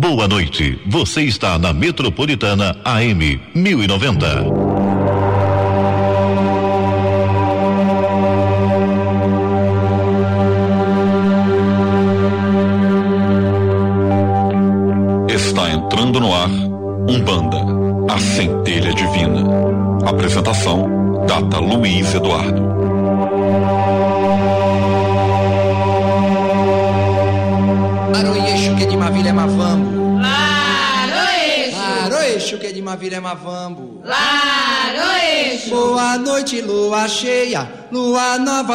Boa noite. Você está na Metropolitana AM 1090.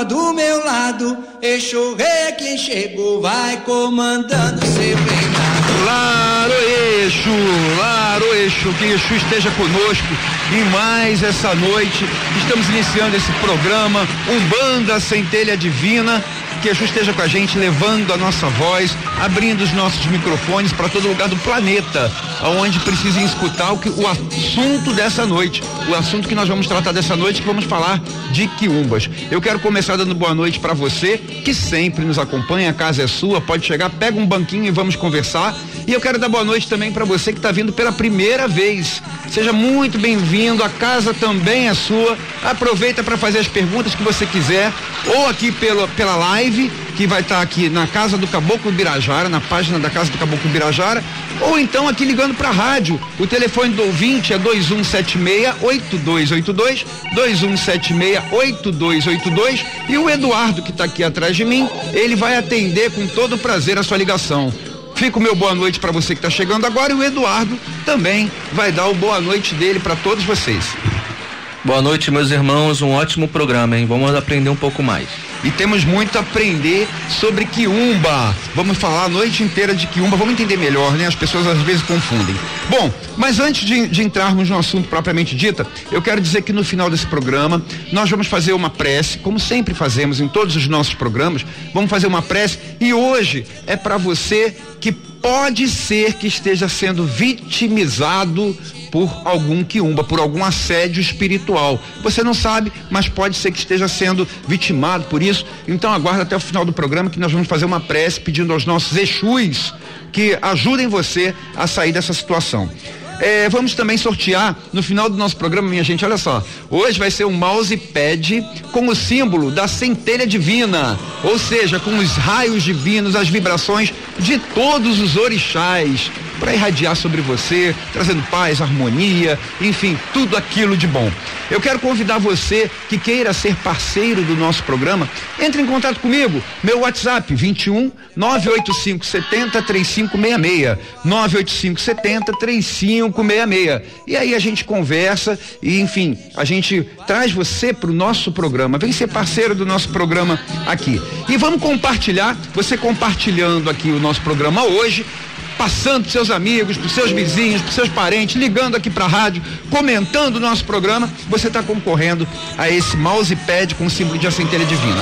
Do meu lado. Eixo rei quem chegou, vai comandando seu reinado. Laroeixo, Laroeixo, que Exu esteja conosco em mais essa noite. Estamos iniciando esse programa, Umbanda Centelha Divina. Que Exu esteja com a gente, levando a nossa voz, abrindo os nossos microfones para todo lugar do planeta, aonde precisem escutar o, que, o assunto dessa noite. O assunto que nós vamos tratar dessa noite, que vamos falar de quiumbas. Eu quero começar dando boa noite para você, que sempre nos acompanha, a casa é sua, pode chegar, pega um banquinho e vamos conversar. E eu quero dar boa noite também para você que está vindo pela primeira vez. Seja muito bem-vindo, a casa também é sua. Aproveita para fazer as perguntas que você quiser, ou aqui pelo, pela live, que vai estar tá aqui na Casa do Caboclo Birajara, na página da Casa do Caboclo Birajara, ou então aqui ligando para a rádio. O telefone do ouvinte é 2176-8282, 2176-8282, e o Eduardo, que está aqui atrás de mim, ele vai atender com todo prazer a sua ligação. Fica o meu boa noite para você que está chegando agora e o Eduardo também vai dar o boa noite dele para todos vocês. Boa noite, meus irmãos. Um ótimo programa, hein? Vamos aprender um pouco mais. E temos muito a aprender sobre quiumba. Vamos falar a noite inteira de quiumba, vamos entender melhor, né? As pessoas às vezes confundem. Bom, mas antes de, de entrarmos no assunto propriamente dita, eu quero dizer que no final desse programa nós vamos fazer uma prece, como sempre fazemos em todos os nossos programas, vamos fazer uma prece e hoje é para você que pode ser que esteja sendo vitimizado por algum quiumba, por algum assédio espiritual. Você não sabe, mas pode ser que esteja sendo vitimado por isso. Então aguarda até o final do programa que nós vamos fazer uma prece pedindo aos nossos Exus que ajudem você a sair dessa situação. É, vamos também sortear no final do nosso programa, minha gente, olha só. Hoje vai ser um mousepad com o símbolo da centelha divina, ou seja, com os raios divinos, as vibrações de todos os orixás para irradiar sobre você, trazendo paz, harmonia, enfim, tudo aquilo de bom. Eu quero convidar você que queira ser parceiro do nosso programa, entre em contato comigo. Meu WhatsApp 21 985 70 3566 985 70 3566. E aí a gente conversa e enfim, a gente traz você para o nosso programa. Vem ser parceiro do nosso programa aqui. E vamos compartilhar, você compartilhando aqui o nosso programa hoje, passando para seus amigos, para seus vizinhos, para seus parentes, ligando aqui para a rádio, comentando o nosso programa, você está concorrendo a esse mousepad com o símbolo de a centelha divina.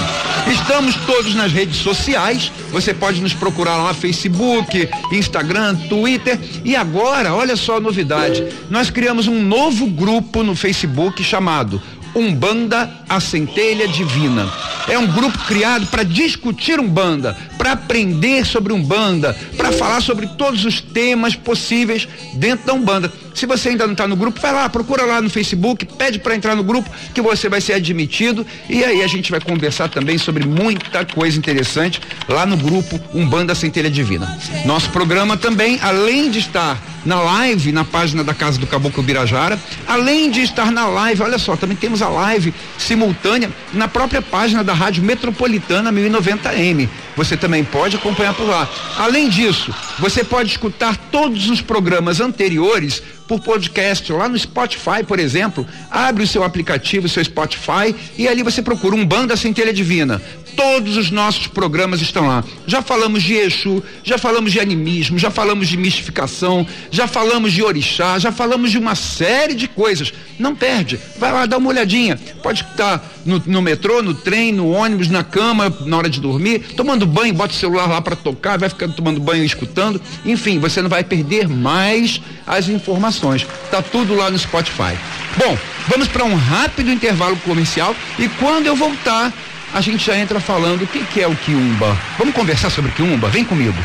Estamos todos nas redes sociais, você pode nos procurar lá Facebook, Instagram, Twitter e agora, olha só a novidade, nós criamos um novo grupo no Facebook chamado Umbanda, a Centelha Divina. É um grupo criado para discutir Umbanda, para aprender sobre Umbanda, para falar sobre todos os temas possíveis dentro da Umbanda. Se você ainda não está no grupo, vai lá, procura lá no Facebook, pede para entrar no grupo que você vai ser admitido e aí a gente vai conversar também sobre muita coisa interessante lá no grupo Umbanda Centelha Divina. Nosso programa também, além de estar na live na página da Casa do Caboclo Birajara, além de estar na live, olha só, também temos a live simultânea na própria página da Rádio Metropolitana 1090M. Você também pode acompanhar por lá. Além disso, você pode escutar todos os programas anteriores por podcast lá no Spotify, por exemplo. Abre o seu aplicativo, o seu Spotify e ali você procura um Banda Centelha Divina. Todos os nossos programas estão lá. Já falamos de Exu, já falamos de animismo, já falamos de mistificação, já falamos de orixá, já falamos de uma série de coisas. Não perde, vai lá, dá uma olhadinha. Pode estar no, no metrô, no trem, no ônibus, na cama, na hora de dormir, tomando banho, bota o celular lá para tocar, vai ficando tomando banho e escutando. Enfim, você não vai perder mais as informações. Tá tudo lá no Spotify. Bom, vamos para um rápido intervalo comercial e quando eu voltar, a gente já entra falando o que, que é o quiumba. Vamos conversar sobre quiumba? Vem comigo.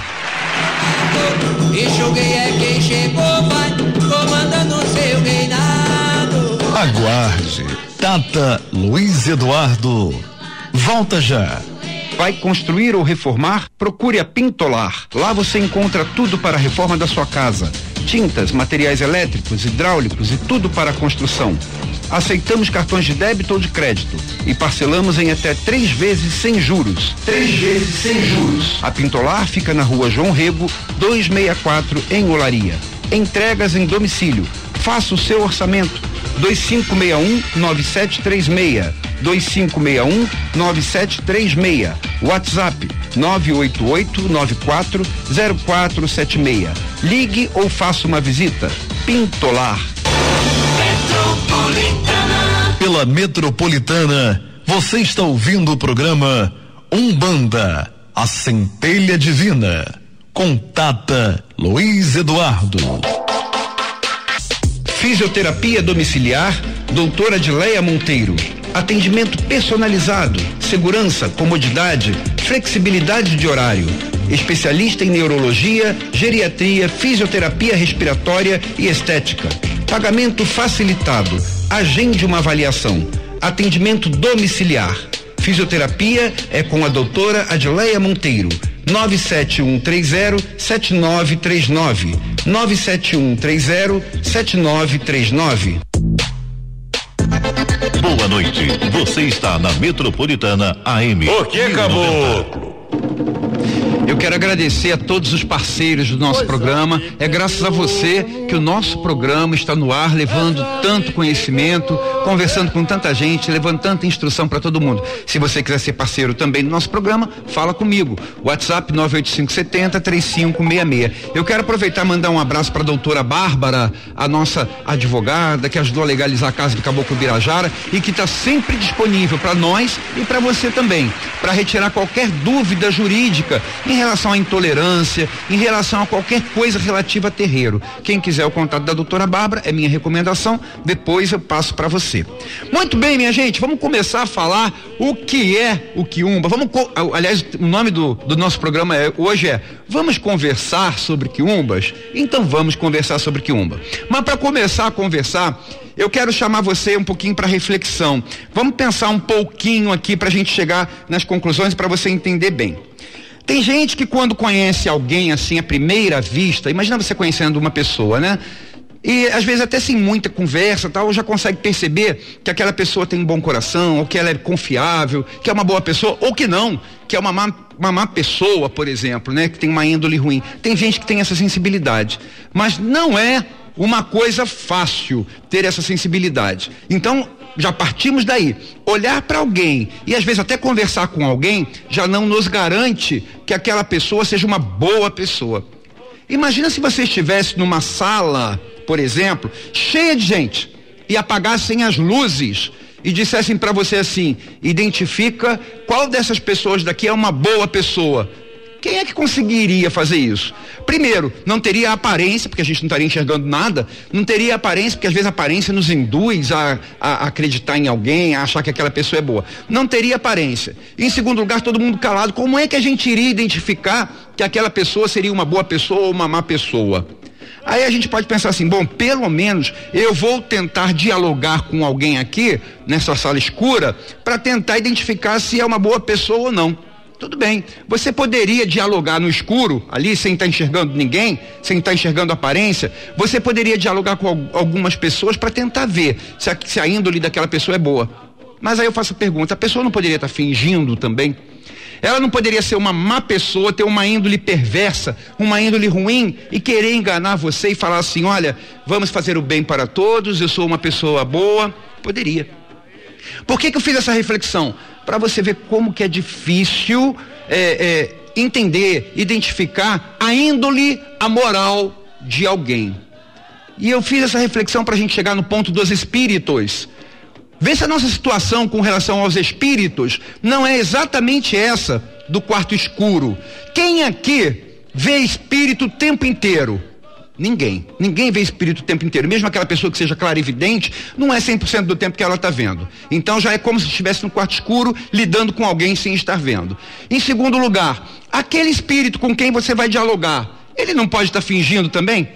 é quem chegou, vai comandando seu reinado. Aguarde. Tata Luiz Eduardo. Volta já. Vai construir ou reformar? Procure a Pintolar. Lá você encontra tudo para a reforma da sua casa: tintas, materiais elétricos, hidráulicos e tudo para a construção. Aceitamos cartões de débito ou de crédito e parcelamos em até três vezes sem juros. Três vezes sem juros. A Pintolar fica na rua João Rego, 264, em Olaria. Entregas em domicílio. Faça o seu orçamento. 2561-9736. 2561-9736. WhatsApp 988-940476. Ligue ou faça uma visita. Pintolar. Pela Metropolitana, você está ouvindo o programa Umbanda, a centelha divina, com Tata Luiz Eduardo. Fisioterapia domiciliar, doutora Adileia Monteiro. Atendimento personalizado, segurança, comodidade, flexibilidade de horário. Especialista em neurologia, geriatria, fisioterapia respiratória e estética. Pagamento facilitado. Agende uma avaliação. Atendimento domiciliar. Fisioterapia é com a doutora Adileia Monteiro. 97130-7939. 97130-7939. Boa noite. Você está na Metropolitana AM. O que, 1090. caboclo? Eu quero agradecer a todos os parceiros do nosso programa. É graças a você que o nosso programa está no ar, levando tanto conhecimento, conversando com tanta gente, levando tanta instrução para todo mundo. Se você quiser ser parceiro também do nosso programa, fala comigo. WhatsApp 98570 3566. Eu quero aproveitar e mandar um abraço para a doutora Bárbara, a nossa advogada que ajudou a legalizar a casa do Caboclo Birajara e que está sempre disponível para nós e para você também, para retirar qualquer dúvida jurídica em relação à intolerância, em relação a qualquer coisa relativa a terreiro. Quem quiser o contato da doutora Bárbara, é minha recomendação, depois eu passo para você. Muito bem, minha gente, vamos começar a falar o que é o Quiumba. Vamos, aliás, o nome do, do nosso programa é, hoje é Vamos conversar sobre Quiumbas? Então vamos conversar sobre Quiumba. Mas para começar a conversar, eu quero chamar você um pouquinho para reflexão. Vamos pensar um pouquinho aqui para a gente chegar nas conclusões para você entender bem. Tem gente que quando conhece alguém assim à primeira vista, imagina você conhecendo uma pessoa, né? E às vezes até sem muita conversa, tal, já consegue perceber que aquela pessoa tem um bom coração, ou que ela é confiável, que é uma boa pessoa, ou que não, que é uma má, uma má pessoa, por exemplo, né? Que tem uma índole ruim. Tem gente que tem essa sensibilidade, mas não é uma coisa fácil ter essa sensibilidade. Então, já partimos daí. Olhar para alguém e às vezes até conversar com alguém já não nos garante que aquela pessoa seja uma boa pessoa. Imagina se você estivesse numa sala, por exemplo, cheia de gente e apagassem as luzes e dissessem para você assim: identifica qual dessas pessoas daqui é uma boa pessoa. Quem é que conseguiria fazer isso? Primeiro, não teria aparência, porque a gente não estaria enxergando nada, não teria aparência, porque às vezes a aparência nos induz a, a- acreditar em alguém, a achar que aquela pessoa é boa. Não teria aparência. Em segundo lugar, todo mundo calado. Como é que a gente iria identificar que aquela pessoa seria uma boa pessoa ou uma má pessoa? Aí a gente pode pensar assim, bom, pelo menos eu vou tentar dialogar com alguém aqui, nessa sala escura, para tentar identificar se é uma boa pessoa ou não. Tudo bem. Você poderia dialogar no escuro, ali, sem estar enxergando ninguém, sem estar enxergando aparência. Você poderia dialogar com al- algumas pessoas para tentar ver se a, se a índole daquela pessoa é boa. Mas aí eu faço a pergunta: a pessoa não poderia estar fingindo também? Ela não poderia ser uma má pessoa, ter uma índole perversa, uma índole ruim e querer enganar você e falar assim: olha, vamos fazer o bem para todos, eu sou uma pessoa boa? Poderia. Por que, que eu fiz essa reflexão? Para você ver como que é difícil é, é, entender, identificar a índole, a moral de alguém. E eu fiz essa reflexão para a gente chegar no ponto dos espíritos. Vê se a nossa situação com relação aos espíritos não é exatamente essa do quarto escuro. Quem aqui vê espírito o tempo inteiro? Ninguém. Ninguém vê espírito o tempo inteiro. Mesmo aquela pessoa que seja clarividente, não é 100% do tempo que ela está vendo. Então já é como se estivesse no quarto escuro lidando com alguém sem estar vendo. Em segundo lugar, aquele espírito com quem você vai dialogar, ele não pode estar tá fingindo também?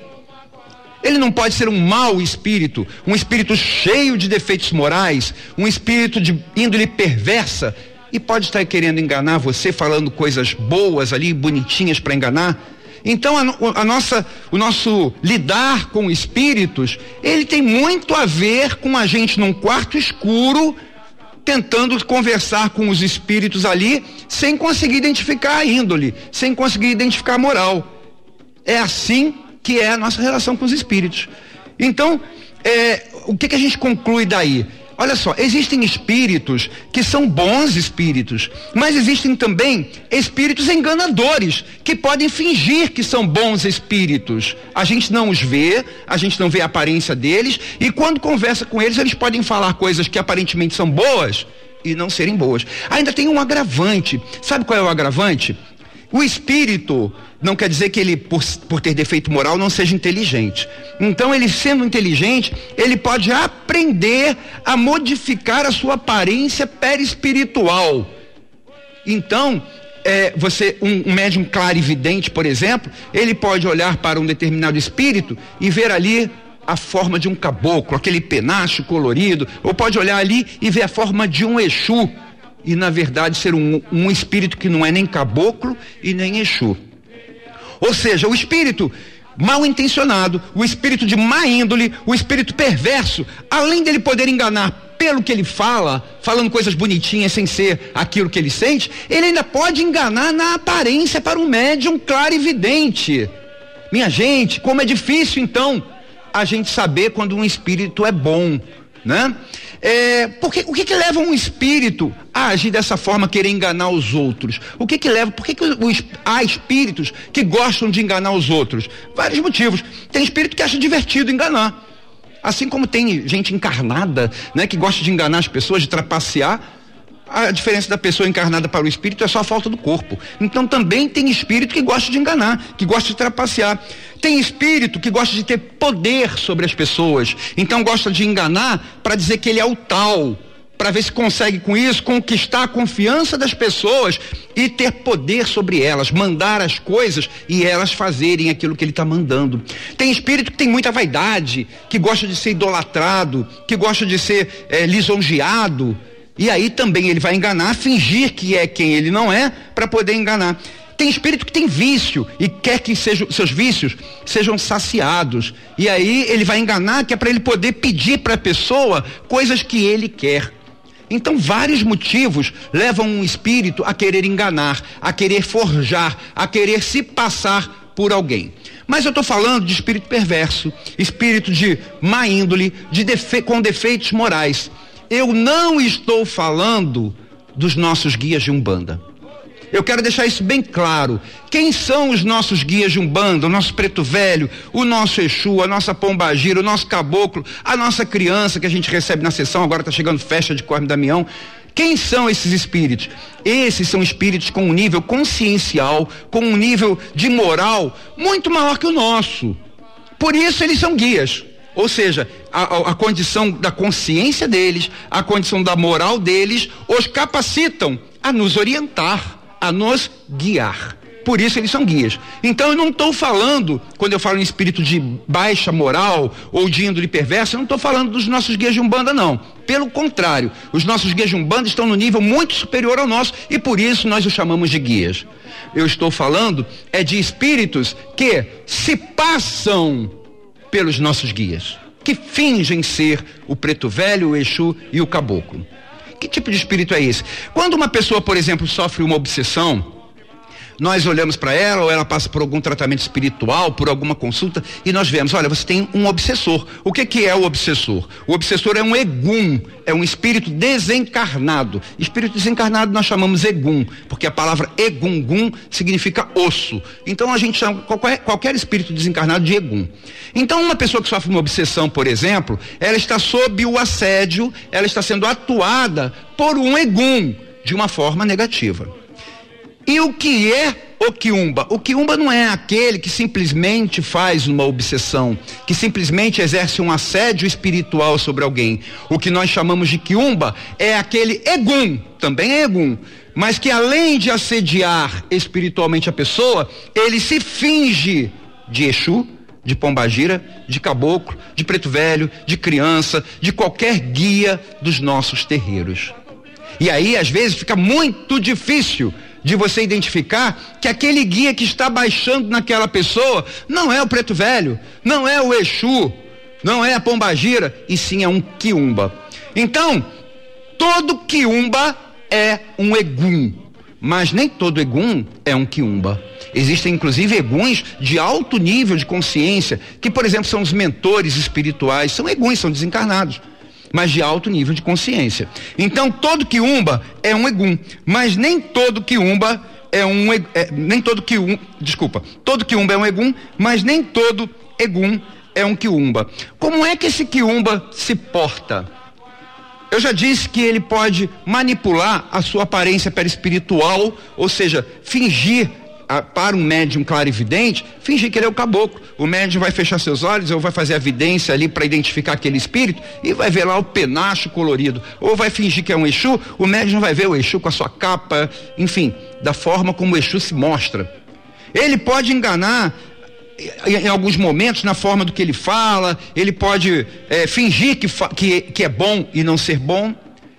Ele não pode ser um mau espírito, um espírito cheio de defeitos morais, um espírito de índole perversa, e pode estar querendo enganar você, falando coisas boas ali, bonitinhas para enganar. Então a, a, nossa, o nosso lidar com espíritos, ele tem muito a ver com a gente num quarto escuro, tentando conversar com os espíritos ali, sem conseguir identificar a índole, sem conseguir identificar a moral. É assim que é a nossa relação com os espíritos. Então, é, o que, que a gente conclui daí? Olha só, existem espíritos que são bons espíritos, mas existem também espíritos enganadores que podem fingir que são bons espíritos. A gente não os vê, a gente não vê a aparência deles, e quando conversa com eles, eles podem falar coisas que aparentemente são boas e não serem boas. Ainda tem um agravante. Sabe qual é o agravante? O espírito não quer dizer que ele, por, por ter defeito moral, não seja inteligente. Então, ele sendo inteligente, ele pode aprender a modificar a sua aparência perispiritual. Então, é, você, um, um médium clarividente, por exemplo, ele pode olhar para um determinado espírito e ver ali a forma de um caboclo, aquele penacho colorido, ou pode olhar ali e ver a forma de um Exu, e na verdade ser um, um espírito que não é nem caboclo e nem Exu. Ou seja, o espírito mal intencionado, o espírito de má índole, o espírito perverso, além dele poder enganar pelo que ele fala, falando coisas bonitinhas sem ser aquilo que ele sente, ele ainda pode enganar na aparência para um médium claro e evidente. Minha gente, como é difícil então a gente saber quando um espírito é bom, né? É, porque, o que, que leva um espírito a agir dessa forma, querer enganar os outros? O que que leva? Por que, que os, há espíritos que gostam de enganar os outros? Vários motivos. Tem espírito que acha divertido enganar. Assim como tem gente encarnada, né, que gosta de enganar as pessoas, de trapacear, a diferença da pessoa encarnada para o espírito é só a falta do corpo. Então também tem espírito que gosta de enganar, que gosta de trapacear. Tem espírito que gosta de ter poder sobre as pessoas. Então gosta de enganar para dizer que ele é o tal, para ver se consegue com isso conquistar a confiança das pessoas e ter poder sobre elas, mandar as coisas e elas fazerem aquilo que ele está mandando. Tem espírito que tem muita vaidade, que gosta de ser idolatrado, que gosta de ser é, lisonjeado e aí também ele vai enganar, fingir que é quem ele não é, para poder enganar. Tem espírito que tem vício e quer que seus vícios sejam saciados. E aí ele vai enganar que é para ele poder pedir para a pessoa coisas que ele quer. Então, vários motivos levam um espírito a querer enganar, a querer forjar, a querer se passar por alguém. Mas eu estou falando de espírito perverso, espírito de má índole, de defe com defeitos morais eu não estou falando dos nossos guias de Umbanda. Eu quero deixar isso bem claro. Quem são os nossos guias de Umbanda, o nosso preto velho, o nosso Exu, a nossa pombagira, o nosso caboclo, a nossa criança que a gente recebe na sessão, agora está chegando festa de Corme Damião. Quem são esses espíritos? Esses são espíritos com um nível consciencial, com um nível de moral muito maior que o nosso. Por isso eles são guias. Ou seja, a, a, condição da consciência deles, a condição da moral deles, os capacitam a nos orientar, a nos guiar. Por isso eles são guias. Então eu não estou falando, quando eu falo em espírito de baixa moral ou de índole perversa, eu não estou falando dos nossos guias de Umbanda, não. Pelo contrário, os nossos guias de Umbanda estão no nível muito superior ao nosso e por isso nós os chamamos de guias. Eu estou falando é de espíritos que se passam pelos nossos guias, que fingem ser o preto velho, o Exu e o caboclo. Que tipo de espírito é esse? Quando uma pessoa, por exemplo, sofre uma obsessão, nós olhamos para ela ou ela passa por algum tratamento espiritual, por alguma consulta e nós vemos, olha, você tem um obsessor. O que que é o obsessor? O obsessor é um egum, é um espírito desencarnado. Espírito desencarnado nós chamamos egum, porque a palavra egungum significa osso. Então a gente chama qualquer, qualquer espírito desencarnado de egum. Então uma pessoa que sofre uma obsessão, por exemplo, ela está sob o assédio, ela está sendo atuada por um egum de uma forma negativa. E o que é o quiumba? O quiumba não é aquele que simplesmente faz uma obsessão, que simplesmente exerce um assédio espiritual sobre alguém. O que nós chamamos de quiumba é aquele egum, também é egum, mas que além de assediar espiritualmente a pessoa, ele se finge de Exu, de pombagira, de caboclo, de preto velho, de criança, de qualquer guia dos nossos terreiros. E aí, às vezes, fica muito difícil de você identificar que aquele guia que está baixando naquela pessoa não é o preto velho, não é o Exu, não é a pombagira, e sim é um quiumba. Então, todo quiumba é um egum, mas nem todo egum é um quiumba. Existem inclusive eguns de alto nível de consciência, que por exemplo são os mentores espirituais, são eguns, são desencarnados mas de alto nível de consciência. Então, todo quiumba é um egum, mas nem todo quiumba é um é, nem todo quium, desculpa, todo quiumba é um egum, mas nem todo egum é um quiumba. Como é que esse quiumba se porta? Eu já disse que ele pode manipular a sua aparência perispiritual, ou seja, fingir para um médium clarividente, fingir que ele é o caboclo. O médium vai fechar seus olhos, ou vai fazer a evidência ali para identificar aquele espírito e vai ver lá o penacho colorido. Ou vai fingir que é um Exu, o médium vai ver o Exu com a sua capa, enfim, da forma como o Exu se mostra. Ele pode enganar em, alguns momentos na forma do que ele fala, ele pode é, fingir que, que, que é bom e não ser bom.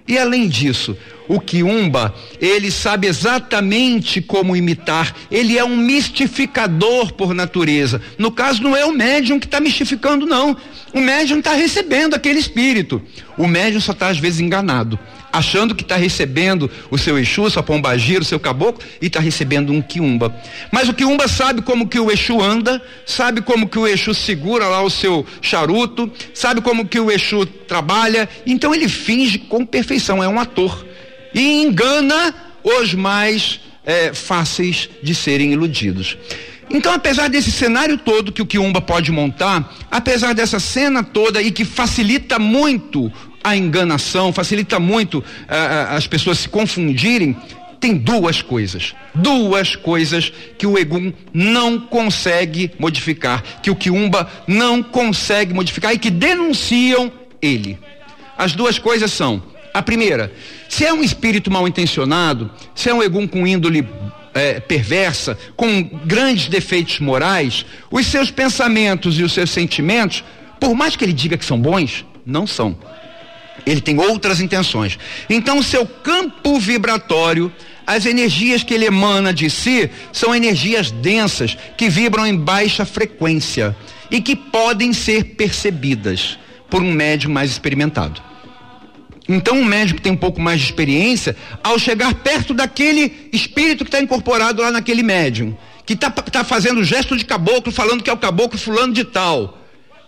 E além disso, o quiumba, ele sabe exatamente como imitar, ele é um mistificador por natureza. No caso, não é o médium que está mistificando, não. O médium está recebendo aquele espírito. O médium só está, às vezes, enganado achando que está recebendo o seu Exu, sua pombagira, o seu caboclo, e está recebendo um quiumba. Mas o quiumba sabe como que o Exu anda, sabe como que o Exu segura lá o seu charuto, sabe como que o Exu trabalha, então ele finge com perfeição, é um ator. E engana os mais é, fáceis de serem iludidos. Então, apesar desse cenário todo que o Quiumba pode montar, apesar dessa cena toda e que facilita muito a enganação, facilita muito uh, as pessoas se confundirem, tem duas coisas. Duas coisas que o Egum não consegue modificar, que o Quiumba não consegue modificar e que denunciam ele. As duas coisas são: a primeira, se é um espírito mal intencionado, se é um Egum com índole é, perversa, com grandes defeitos morais, os seus pensamentos e os seus sentimentos, por mais que ele diga que são bons, não são. Ele tem outras intenções. Então, o seu campo vibratório, as energias que ele emana de si, são energias densas que vibram em baixa frequência e que podem ser percebidas por um médium mais experimentado. Então, um médium que tem um pouco mais de experiência, ao chegar perto daquele espírito que está incorporado lá naquele médium, que está tá fazendo gesto de caboclo, falando que é o caboclo fulano de tal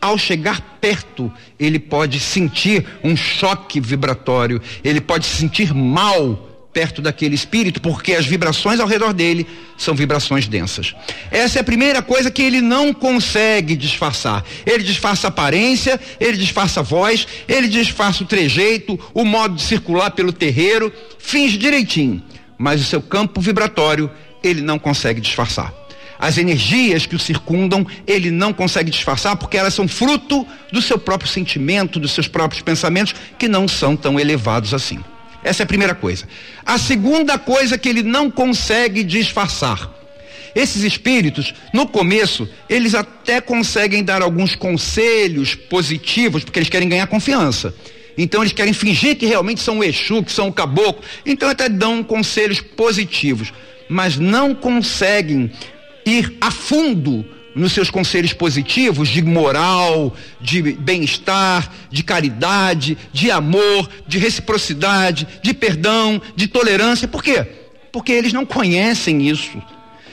ao chegar perto, ele pode sentir um choque vibratório, ele pode se sentir mal perto daquele espírito, porque as vibrações ao redor dele são vibrações densas. Essa é a primeira coisa que ele não consegue disfarçar. Ele disfarça a aparência, ele disfarça a voz, ele disfarça o trejeito, o modo de circular pelo terreiro, finge direitinho, mas o seu campo vibratório ele não consegue disfarçar as energias que o circundam, ele não consegue disfarçar porque elas são fruto do seu próprio sentimento, dos seus próprios pensamentos, que não são tão elevados assim. Essa é a primeira coisa. A segunda coisa que ele não consegue disfarçar. Esses espíritos, no começo, eles até conseguem dar alguns conselhos positivos, porque eles querem ganhar confiança. Então eles querem fingir que realmente são o Exu, que são o caboclo. Então até dão conselhos positivos, mas não conseguem ir a fundo nos seus conselhos positivos de moral, de bem-estar, de caridade, de amor, de reciprocidade, de perdão, de tolerância. Por quê? Porque eles não conhecem isso.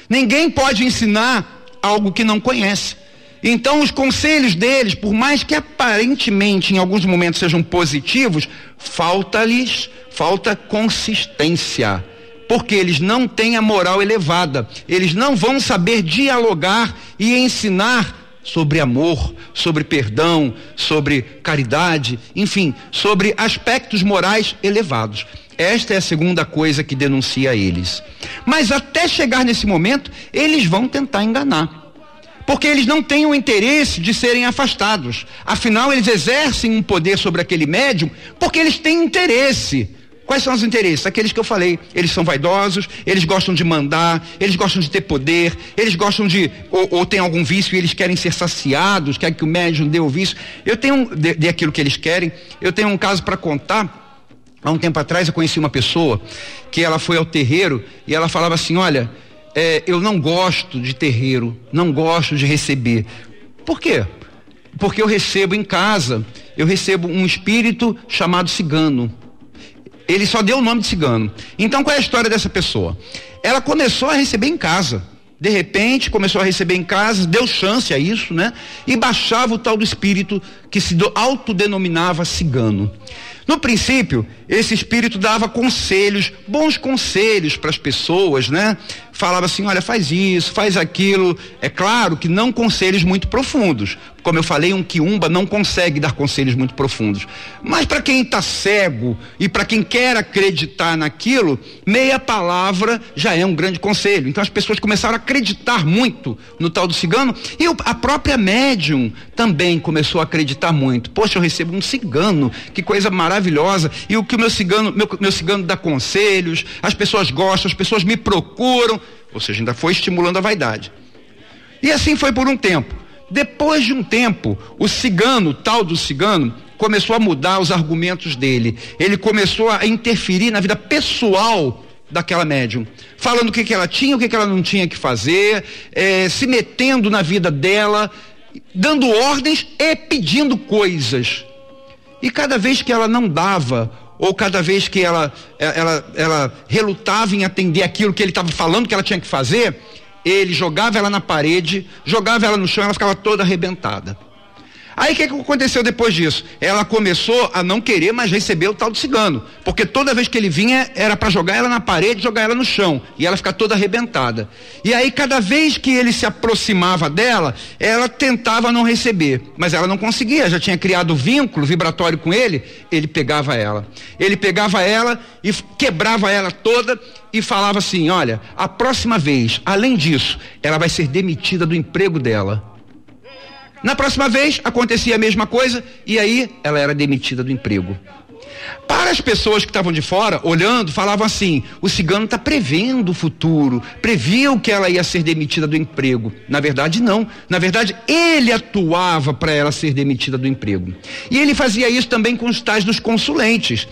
Ninguém pode ensinar algo que não conhece. Então, os conselhos deles, por mais que aparentemente em alguns momentos sejam positivos, falta-lhes, falta consistência porque eles não têm a moral elevada, eles não vão saber dialogar e ensinar sobre amor, sobre perdão, sobre caridade, enfim, sobre aspectos morais elevados. Esta é a segunda coisa que denuncia eles. Mas até chegar nesse momento, eles vão tentar enganar. Porque eles não têm o interesse de serem afastados. Afinal, eles exercem um poder sobre aquele médium porque eles têm interesse. Quais são os interesses? Aqueles que eu falei. Eles são vaidosos, eles gostam de mandar, eles gostam de ter poder, eles gostam de. Ou, ou tem algum vício e eles querem ser saciados, querem que o médium dê o vício. Eu tenho. de, de aquilo que eles querem. Eu tenho um caso para contar. Há um tempo atrás eu conheci uma pessoa que ela foi ao terreiro e ela falava assim: Olha, é, eu não gosto de terreiro, não gosto de receber. Por quê? Porque eu recebo em casa, eu recebo um espírito chamado cigano. Ele só deu o nome de cigano. Então qual é a história dessa pessoa? Ela começou a receber em casa. De repente, começou a receber em casa, deu chance a isso, né? E baixava o tal do espírito que se autodenominava cigano. No princípio, esse espírito dava conselhos, bons conselhos para as pessoas, né? Falava assim: olha, faz isso, faz aquilo. É claro que não conselhos muito profundos. Como eu falei, um quiumba não consegue dar conselhos muito profundos. Mas para quem está cego e para quem quer acreditar naquilo, meia palavra já é um grande conselho. Então as pessoas começaram a acreditar muito no tal do cigano e a própria médium também começou a acreditar muito. Poxa, eu recebo um cigano, que coisa maravilhosa. E o que o meu cigano, meu, meu cigano dá conselhos, as pessoas gostam, as pessoas me procuram. Ou seja, ainda foi estimulando a vaidade. E assim foi por um tempo. Depois de um tempo, o cigano, tal do cigano, começou a mudar os argumentos dele. Ele começou a interferir na vida pessoal daquela médium, falando o que, que ela tinha, o que, que ela não tinha que fazer, eh, se metendo na vida dela, dando ordens e pedindo coisas. E cada vez que ela não dava, ou cada vez que ela, ela, ela relutava em atender aquilo que ele estava falando que ela tinha que fazer, ele jogava ela na parede, jogava ela no chão, ela ficava toda arrebentada. Aí o que, que aconteceu depois disso? Ela começou a não querer mais receber o tal do cigano, porque toda vez que ele vinha era para jogar ela na parede, jogar ela no chão, e ela ficar toda arrebentada. E aí cada vez que ele se aproximava dela, ela tentava não receber, mas ela não conseguia, já tinha criado vínculo vibratório com ele, ele pegava ela. Ele pegava ela e quebrava ela toda e falava assim: "Olha, a próxima vez, além disso, ela vai ser demitida do emprego dela." Na próxima vez acontecia a mesma coisa e aí ela era demitida do emprego. Para as pessoas que estavam de fora, olhando, falavam assim: o cigano está prevendo o futuro, previu que ela ia ser demitida do emprego. Na verdade, não. Na verdade, ele atuava para ela ser demitida do emprego. E ele fazia isso também com os tais dos consulentes.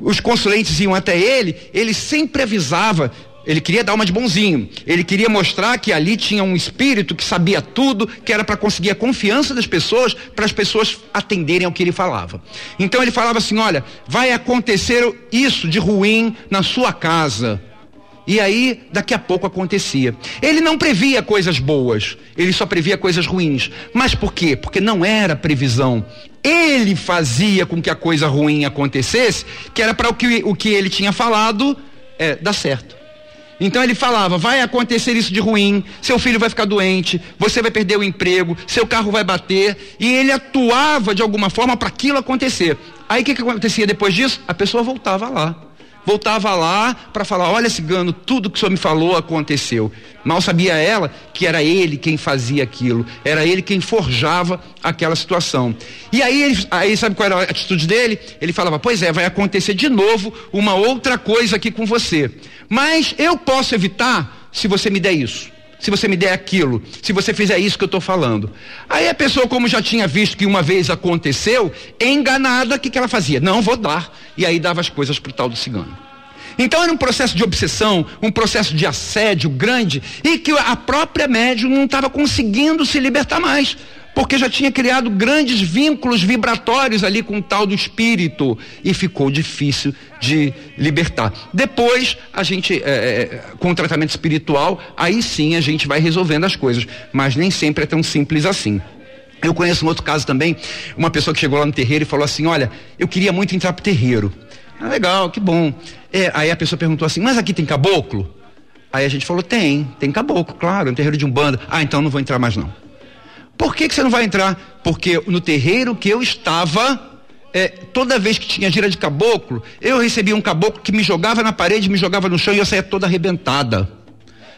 Os consulentes iam até ele, ele sempre avisava ele queria dar uma de bonzinho. Ele queria mostrar que ali tinha um espírito que sabia tudo, que era para conseguir a confiança das pessoas, para as pessoas atenderem ao que ele falava. Então ele falava assim: olha, vai acontecer isso de ruim na sua casa. E aí, daqui a pouco acontecia. Ele não previa coisas boas, ele só previa coisas ruins. Mas por quê? Porque não era previsão. Ele fazia com que a coisa ruim acontecesse, que era para o que, o que ele tinha falado é, dar certo. Então ele falava: vai acontecer isso de ruim, seu filho vai ficar doente, você vai perder o emprego, seu carro vai bater. E ele atuava de alguma forma para aquilo acontecer. Aí o que, que acontecia depois disso? A pessoa voltava lá voltava lá para falar: Olha, cigano, tudo que o senhor me falou aconteceu. Mal sabia ela que era ele quem fazia aquilo, era ele quem forjava aquela situação. E aí, aí sabe qual era a atitude dele? Ele falava: Pois é, vai acontecer de novo uma outra coisa aqui com você. Mas eu posso evitar se você me der isso se você me der aquilo, se você fizer isso que eu estou falando. Aí a pessoa, como já tinha visto que uma vez aconteceu, enganada, o que, que ela fazia? Não, vou dar. E aí dava as coisas para o tal do cigano. Então era um processo de obsessão, um processo de assédio grande, e que a própria médium não estava conseguindo se libertar mais porque já tinha criado grandes vínculos vibratórios ali com o tal do espírito e ficou difícil de libertar. Depois, a gente, é, com o tratamento espiritual, aí sim a gente vai resolvendo as coisas, mas nem sempre é tão simples assim. Eu conheço um outro caso também, uma pessoa que chegou lá no terreiro e falou assim: Olha, eu queria muito entrar pro terreiro. Ah, legal, que bom. É, aí a pessoa perguntou assim: Mas aqui tem caboclo? Aí a gente falou: Tem, tem caboclo, claro, é um terreiro de umbanda. Ah, então não vou entrar mais não. Por que, que você não vai entrar? Porque no terreiro que eu estava, é, toda vez que tinha gira de caboclo, eu recebia um caboclo que me jogava na parede, me jogava no chão e eu saía toda arrebentada.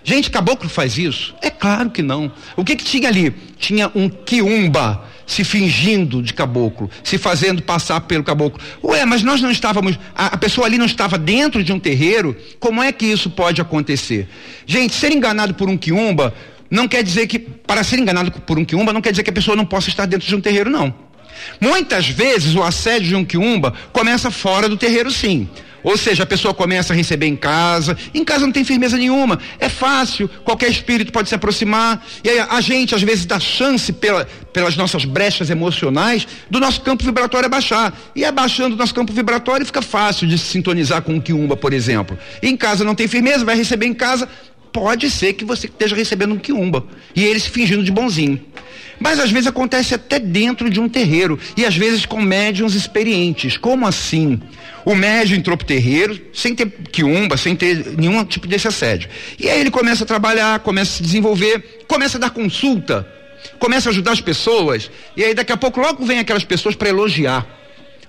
Gente, caboclo faz isso? É claro que não. O que que tinha ali? Tinha um quiumba se fingindo de caboclo, se fazendo passar pelo caboclo. Ué, mas nós não estávamos, a, a, pessoa ali não estava dentro de um terreiro, como é que isso pode acontecer? Gente, ser enganado por um quiumba não quer dizer que, para ser enganado por um quiumba, não quer dizer que a pessoa não possa estar dentro de um terreiro, não. Muitas vezes o assédio de um quiumba começa fora do terreiro, sim. Ou seja, a pessoa começa a receber em casa, em casa não tem firmeza nenhuma, é fácil, qualquer espírito pode se aproximar, e aí a gente às vezes dá chance pela, pelas nossas brechas emocionais do nosso campo vibratório abaixar. E abaixando o nosso campo vibratório fica fácil de se sintonizar com o quiumba, por exemplo. Em casa não tem firmeza, vai receber em casa, pode ser que você esteja recebendo um quiumba, e ele se fingindo de bonzinho. Mas às vezes acontece até dentro de um terreiro e às vezes com médiums experientes. Como assim? O médium entrou pro terreiro sem ter quiumba, sem ter nenhum tipo desse assédio. E aí ele começa a trabalhar, começa a se desenvolver, começa a dar consulta, começa a ajudar as pessoas. E aí daqui a pouco logo vem aquelas pessoas para elogiar.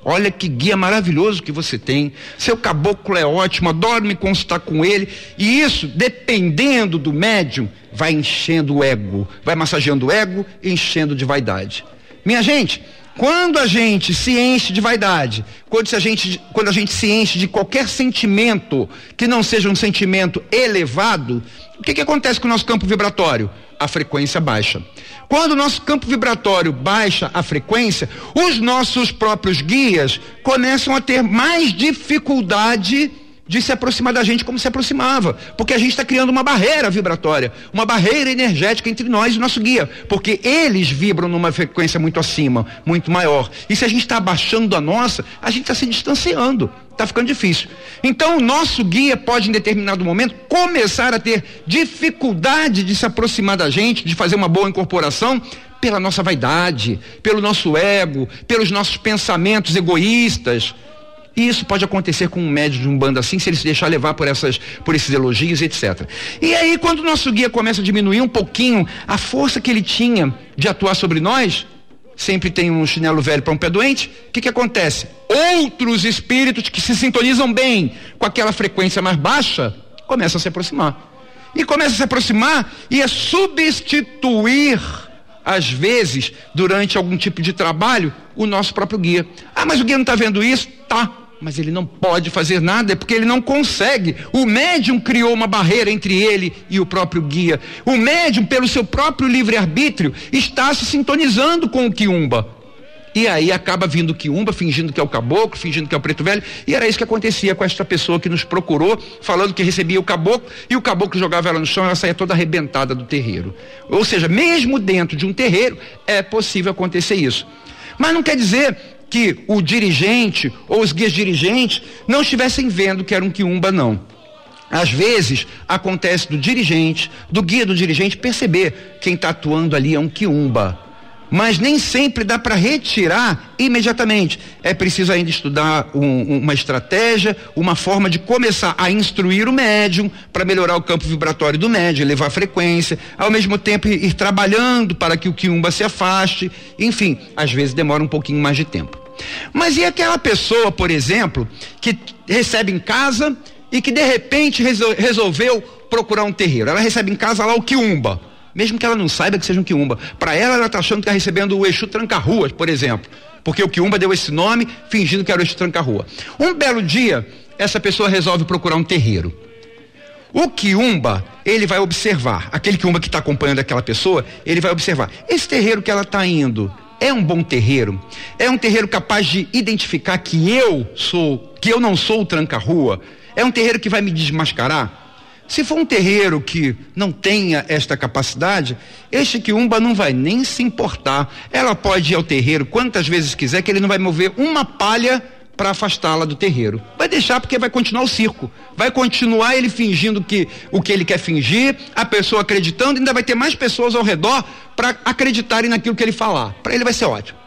Olha que guia maravilhoso que você tem. Seu caboclo é ótimo, adoro me consultar com ele. E isso, dependendo do médium, vai enchendo o ego, vai massageando o ego, enchendo de vaidade. Minha gente, quando a gente se enche de vaidade, quando a gente, quando a gente se enche de qualquer sentimento que não seja um sentimento elevado, o que, que acontece com o nosso campo vibratório? A frequência baixa. Quando o nosso campo vibratório baixa a frequência, os nossos próprios guias começam a ter mais dificuldade de se aproximar da gente como se aproximava, porque a gente está criando uma barreira vibratória, uma barreira energética entre nós e o nosso guia, porque eles vibram numa frequência muito acima, muito maior. E se a gente está abaixando a nossa, a gente está se distanciando, está ficando difícil. Então o nosso guia pode, em determinado momento, começar a ter dificuldade de se aproximar da gente, de fazer uma boa incorporação, pela nossa vaidade, pelo nosso ego, pelos nossos pensamentos egoístas e isso pode acontecer com um médio de um bando assim, se ele se deixar levar por, essas, por esses elogios, etc. E aí, quando o nosso guia começa a diminuir um pouquinho a força que ele tinha de atuar sobre nós, sempre tem um chinelo velho para um pé doente, o que, que acontece? Outros espíritos que se sintonizam bem com aquela frequência mais baixa começam a se aproximar. E começam a se aproximar e a substituir às vezes, durante algum tipo de trabalho, o nosso próprio guia. Ah, mas o guia não está vendo isso? Tá mas ele não pode fazer nada, é porque ele não consegue. O médium criou uma barreira entre ele e o próprio guia. O médium, pelo seu próprio livre-arbítrio, está se sintonizando com o quiumba. E aí acaba vindo o quiumba, fingindo que é o caboclo, fingindo que é o preto velho. E era isso que acontecia com esta pessoa que nos procurou, falando que recebia o caboclo, e o caboclo jogava ela no chão ela saía toda arrebentada do terreiro. Ou seja, mesmo dentro de um terreiro, é possível acontecer isso. Mas não quer dizer que o dirigente ou os guias dirigentes não estivessem vendo que era um quiumba, não. Às vezes acontece do dirigente, do guia do dirigente, perceber quem está atuando ali é um quiumba mas nem sempre dá para retirar imediatamente. É preciso ainda estudar um, uma estratégia, uma forma de começar a instruir o médium para melhorar o campo vibratório do médium, elevar a frequência, ao mesmo tempo ir, trabalhando para que o quiumba se afaste. Enfim, às vezes demora um pouquinho mais de tempo. Mas e aquela pessoa, por exemplo, que recebe em casa e que de repente resolveu procurar um terreiro? Ela recebe em casa lá o quiumba mesmo que ela não saiba que seja um quiumba. Para ela, ela está achando que está recebendo o Exu Tranca-Ruas, por exemplo. Porque o quiumba deu esse nome, fingindo que era o Exu Tranca-Rua. Um belo dia, essa pessoa resolve procurar um terreiro. O quiumba, ele vai observar, aquele quiumba que está acompanhando aquela pessoa, ele vai observar. Esse terreiro que ela está indo é um bom terreiro? É um terreiro capaz de identificar que eu sou, que eu não sou o tranca-rua? É um terreiro que vai me desmascarar? Se for um terreiro que não tenha esta capacidade, este quiumba não vai nem se importar. Ela pode ir ao terreiro quantas vezes quiser, que ele não vai mover uma palha para afastá-la do terreiro. Vai deixar porque vai continuar o circo. Vai continuar ele fingindo que o que ele quer fingir, a pessoa acreditando, ainda vai ter mais pessoas ao redor para acreditarem naquilo que ele falar. Para ele vai ser ótimo.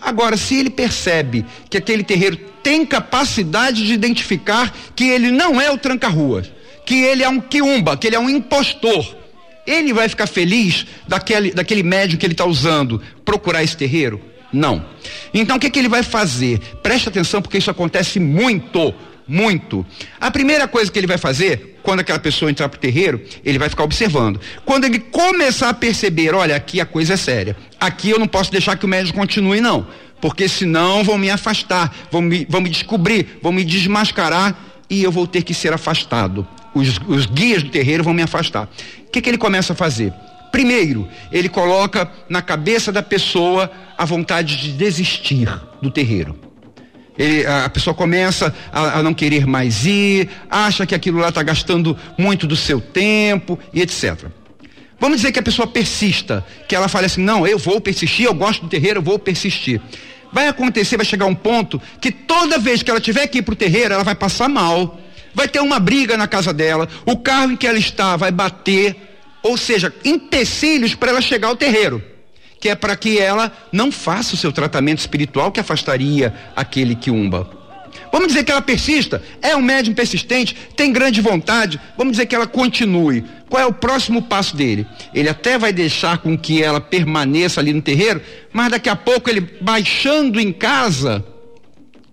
Agora, se ele percebe que aquele terreiro tem capacidade de identificar que ele não é o tranca-ruas, que ele é um quiumba, que ele é um impostor. ele vai ficar feliz daquele, daquele médium que ele está usando procurar esse terreiro? Não. Então o que, que ele vai fazer? Preste atenção porque isso acontece muito, muito. A primeira coisa que ele vai fazer, quando aquela pessoa entrar pro terreiro, ele vai ficar observando. Quando ele começar a perceber, olha, aqui a coisa é séria. Aqui eu não posso deixar que o médico continue, não. Porque senão vão me afastar, vão me, vão me descobrir, vão me desmascarar e eu vou ter que ser afastado. Os, os guias do terreiro vão me afastar. O que, que ele começa a fazer? Primeiro, ele coloca na cabeça da pessoa a vontade de desistir do terreiro. Ele, a pessoa começa a, a, não querer mais ir, acha que aquilo lá está gastando muito do seu tempo e etc. Vamos dizer que a pessoa persista, que ela fale assim: não, eu vou persistir, eu gosto do terreiro, eu vou persistir. Vai acontecer, vai chegar um ponto que toda vez que ela tiver que ir para o terreiro, ela vai passar mal, vai ter uma briga na casa dela, o carro em que ela está vai bater, ou seja, empecilhos para ela chegar ao terreiro, que é para que ela não faça o seu tratamento espiritual que afastaria aquele que umba. Vamos dizer que ela persista, é um médium persistente, tem grande vontade, vamos dizer que ela continue. Qual é o próximo passo dele? Ele até vai deixar com que ela permaneça ali no terreiro, mas daqui a pouco ele baixando em casa,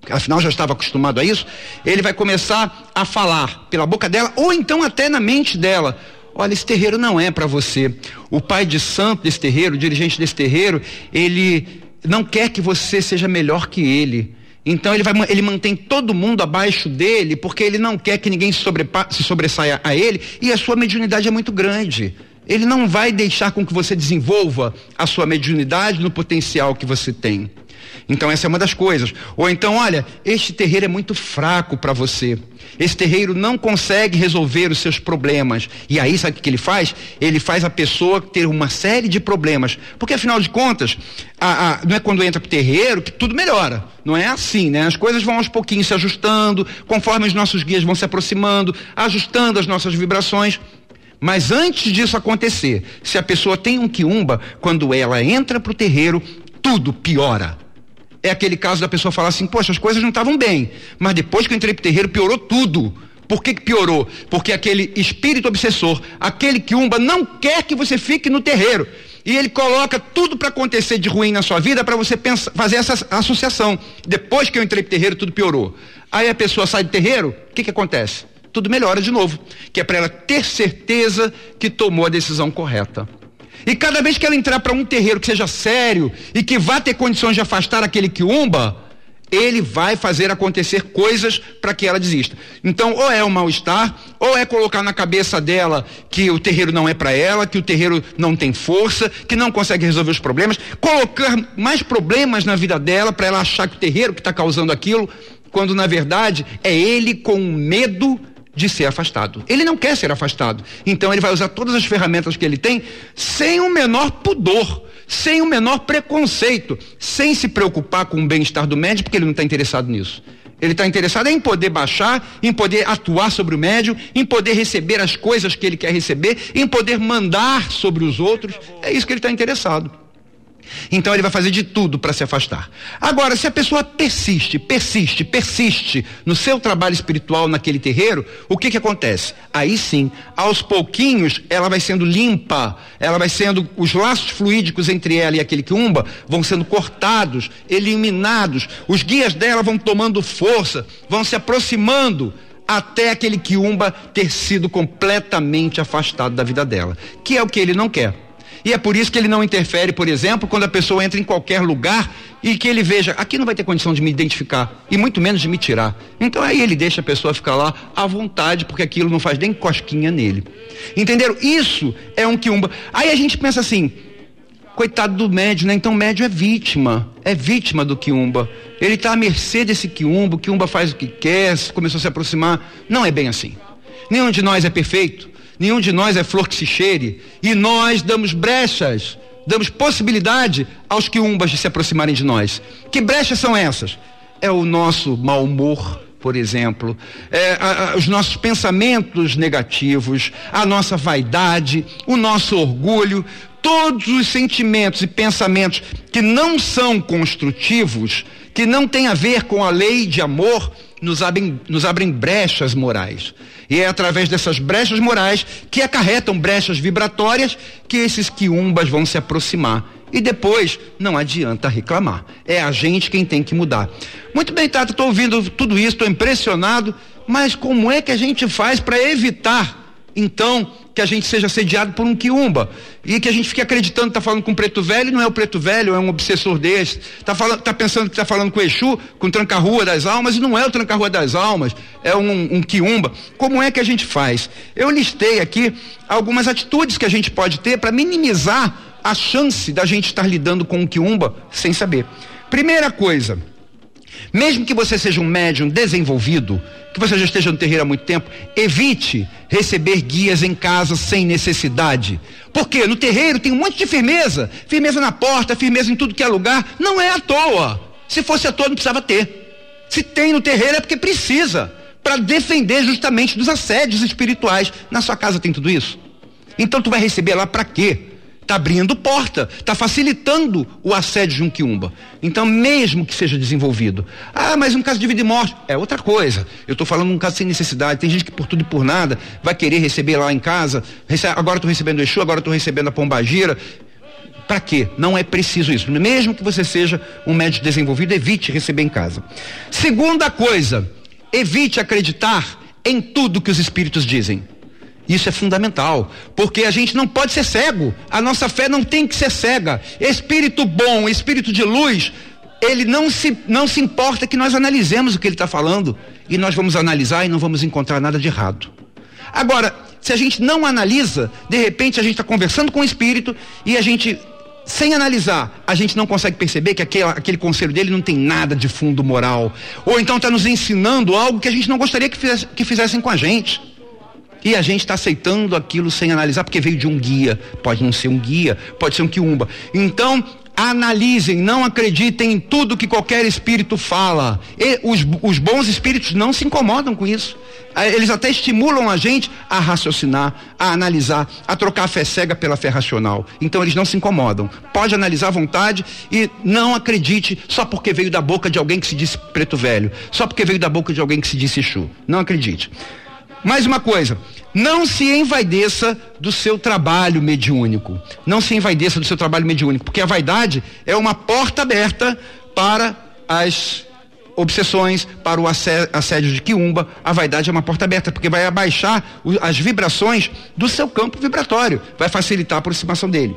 afinal já estava acostumado a isso, ele vai começar a falar pela boca dela ou então até na mente dela. Olha, esse terreiro não é para você. O pai de santo desse terreiro, o dirigente desse terreiro, ele não quer que você seja melhor que ele. Então ele, vai, ele mantém todo mundo abaixo dele, porque ele não quer que ninguém se, se sobressaia a ele, e a sua mediunidade é muito grande. Ele não vai deixar com que você desenvolva a sua mediunidade no potencial que você tem. Então essa é uma das coisas. Ou então, olha, este terreiro é muito fraco para você. Esse terreiro não consegue resolver os seus problemas. E aí, sabe o que ele faz? Ele faz a pessoa ter uma série de problemas. Porque afinal de contas, a, a, não é quando entra pro terreiro que tudo melhora. Não é assim, né? As coisas vão aos pouquinhos se ajustando, conforme os nossos guias vão se aproximando, ajustando as nossas vibrações. Mas antes disso acontecer, se a pessoa tem um quiumba, quando ela entra pro terreiro, tudo piora é aquele caso da pessoa falar assim, poxa, as coisas não estavam bem, mas depois que eu entrei pro terreiro piorou tudo. Por que, que piorou? Porque aquele espírito obsessor, aquele que umba, não quer que você fique no terreiro. E ele coloca tudo para acontecer de ruim na sua vida para você pensar, fazer essa associação. Depois que eu entrei pro terreiro, tudo piorou. Aí a pessoa sai do terreiro, o que, que acontece? Tudo melhora de novo. Que é para ela ter certeza que tomou a decisão correta. E cada vez que ela entrar para um terreiro que seja sério e que vá ter condições de afastar aquele que umba, ele vai fazer acontecer coisas para que ela desista. Então, ou é um mal-estar, ou é colocar na cabeça dela que o terreiro não é para ela, que o terreiro não tem força, que não consegue resolver os problemas, colocar mais problemas na vida dela para ela achar que o terreiro que está causando aquilo, quando na verdade é ele com medo de ser afastado. Ele não quer ser afastado. Então ele vai usar todas as ferramentas que ele tem sem o menor pudor, sem o menor preconceito, sem se preocupar com o bem-estar do médico, porque ele não está interessado nisso. Ele está interessado em poder baixar, em poder atuar sobre o médium, em poder receber as coisas que ele quer receber, em poder mandar sobre os outros. É isso que ele está interessado. Então ele vai fazer de tudo para se afastar. Agora, se a pessoa persiste, persiste, persiste no seu trabalho espiritual naquele terreiro, o que que acontece? Aí sim, aos pouquinhos, ela vai sendo limpa, ela vai sendo, os laços fluídicos entre ela e aquele que umba vão sendo cortados, eliminados, os guias dela vão tomando força, vão se aproximando até aquele que umba ter sido completamente afastado da vida dela, que é o que ele não quer. E é por isso que ele não interfere, por exemplo, quando a pessoa entra em qualquer lugar e que ele veja, aqui não vai ter condição de me identificar e muito menos de me tirar. Então aí ele deixa a pessoa ficar lá à vontade, porque aquilo não faz nem cosquinha nele. Entenderam? Isso é um quiumba. Aí a gente pensa assim, coitado do médio, né? Então o médio é vítima, é vítima do quiumba. Ele está à mercê desse quiumba, o quiumba faz o que quer, começou a se aproximar. Não é bem assim. Nenhum de nós é perfeito. Nenhum de nós é flor que se cheire. E nós damos brechas, damos possibilidade aos quiumbas de se aproximarem de nós. Que brechas são essas? É o nosso mau humor, por exemplo, é, a, a, os nossos pensamentos negativos, a nossa vaidade, o nosso orgulho, todos os sentimentos e pensamentos que não são construtivos que não tem a ver com a lei de amor, nos abrem, nos abrem brechas morais. E é através dessas brechas morais que acarretam brechas vibratórias que esses quiumbas vão se aproximar. E depois não adianta reclamar. É a gente quem tem que mudar. Muito bem, Tata, estou ouvindo tudo isso, estou impressionado, mas como é que a gente faz para evitar então que a gente seja sediado por um quiumba e que a gente fique acreditando que está falando com um preto velho, não é o preto velho, é um obsessor desse, está falando, tá pensando que está falando com o Exu, com o tranca-rua das almas, e não é o tranca-rua das almas, é um, um quiumba. Como é que a gente faz? Eu listei aqui algumas atitudes que a gente pode ter para minimizar a chance da gente estar lidando com um quiumba sem saber. Primeira coisa, mesmo que você seja um médium desenvolvido, que você já esteja no terreiro há muito tempo, evite receber guias em casa sem necessidade. Porque no terreiro tem um monte de firmeza, firmeza na porta, firmeza em tudo que é lugar, não é à toa. Se fosse à toa não precisava ter. Se tem no terreiro é porque precisa, para defender justamente dos assédios espirituais. Na sua casa tem tudo isso? Então tu vai receber lá para quê? Está abrindo porta, está facilitando o assédio de um quiumba. Então, mesmo que seja desenvolvido. Ah, mas um caso de vida e morte é outra coisa. Eu estou falando um caso sem necessidade. Tem gente que por tudo e por nada vai querer receber lá em casa. Agora estou recebendo o Exu, agora estou recebendo a Pombagira. Para quê? Não é preciso isso. Mesmo que você seja um médico desenvolvido, evite receber em casa. Segunda coisa, evite acreditar em tudo que os espíritos dizem. Isso é fundamental, porque a gente não pode ser cego. A nossa fé não tem que ser cega. Espírito bom, espírito de luz, ele não se, não se importa que nós analisemos o que ele está falando. E nós vamos analisar e não vamos encontrar nada de errado. Agora, se a gente não analisa, de repente a gente está conversando com o espírito e a gente, sem analisar, a gente não consegue perceber que aquele, aquele conselho dele não tem nada de fundo moral. Ou então está nos ensinando algo que a gente não gostaria que, fizesse, que fizessem com a gente. E a gente está aceitando aquilo sem analisar, porque veio de um guia. Pode não ser um guia, pode ser um quiumba. Então, analisem, não acreditem em tudo que qualquer espírito fala. E os, os bons espíritos não se incomodam com isso. Ah, eles até estimulam a gente a raciocinar, a analisar, a trocar a fé cega pela fé racional. Então eles não se incomodam. Pode analisar à vontade e não acredite só porque veio da boca de alguém que se disse preto velho, só porque veio da boca de alguém que se disse chu. Não acredite. Mais uma coisa, não se envaideça do seu trabalho mediúnico. Não se envaideça do seu trabalho mediúnico, porque a vaidade é uma porta aberta para as obsessões, para o assédio de quiumba. A vaidade é uma porta aberta, porque vai abaixar as vibrações do seu campo vibratório, vai facilitar a aproximação dele.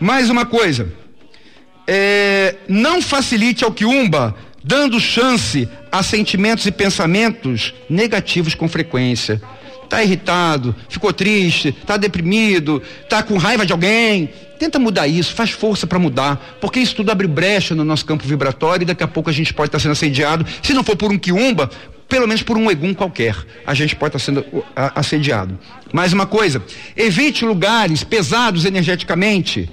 Mais uma coisa, é, não facilite ao quiumba dando chance a sentimentos e pensamentos negativos com frequência. Está irritado, ficou triste, está deprimido, está com raiva de alguém. Tenta mudar isso, faz força para mudar, porque isso tudo abre brecha no nosso campo vibratório e daqui a pouco a gente pode estar tá sendo assediado, se não for por um quiumba, pelo menos por um egum qualquer, a gente pode estar tá sendo assediado. Mais uma coisa, evite lugares pesados energeticamente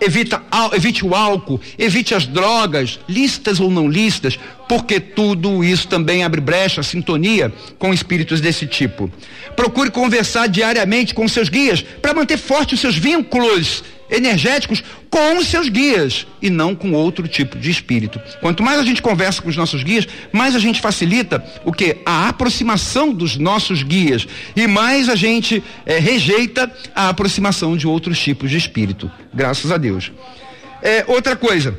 evita, evite o álcool, evite as drogas, listas ou não listas, porque tudo isso também abre brecha, sintonia com espíritos desse tipo. Procure conversar diariamente com seus guias para manter fortes os seus vínculos energéticos com os seus guias e não com outro tipo de espírito. Quanto mais a gente conversa com os nossos guias, mais a gente facilita o que? A aproximação dos nossos guias e mais a gente é, rejeita a aproximação de outros tipos de espírito. Graças a Deus. É, outra coisa,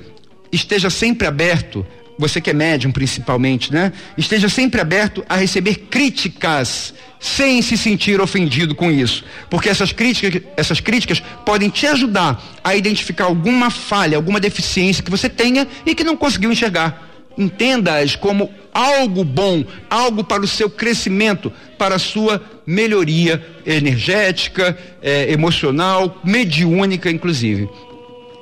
esteja sempre aberto você que é médium principalmente, né? Esteja sempre aberto a receber críticas sem se sentir ofendido com isso, porque essas críticas, essas críticas podem te ajudar a identificar alguma falha, alguma deficiência que você tenha e que não conseguiu enxergar. Entenda-as como algo bom, algo para o seu crescimento, para a sua melhoria energética, eh, emocional, mediúnica, inclusive.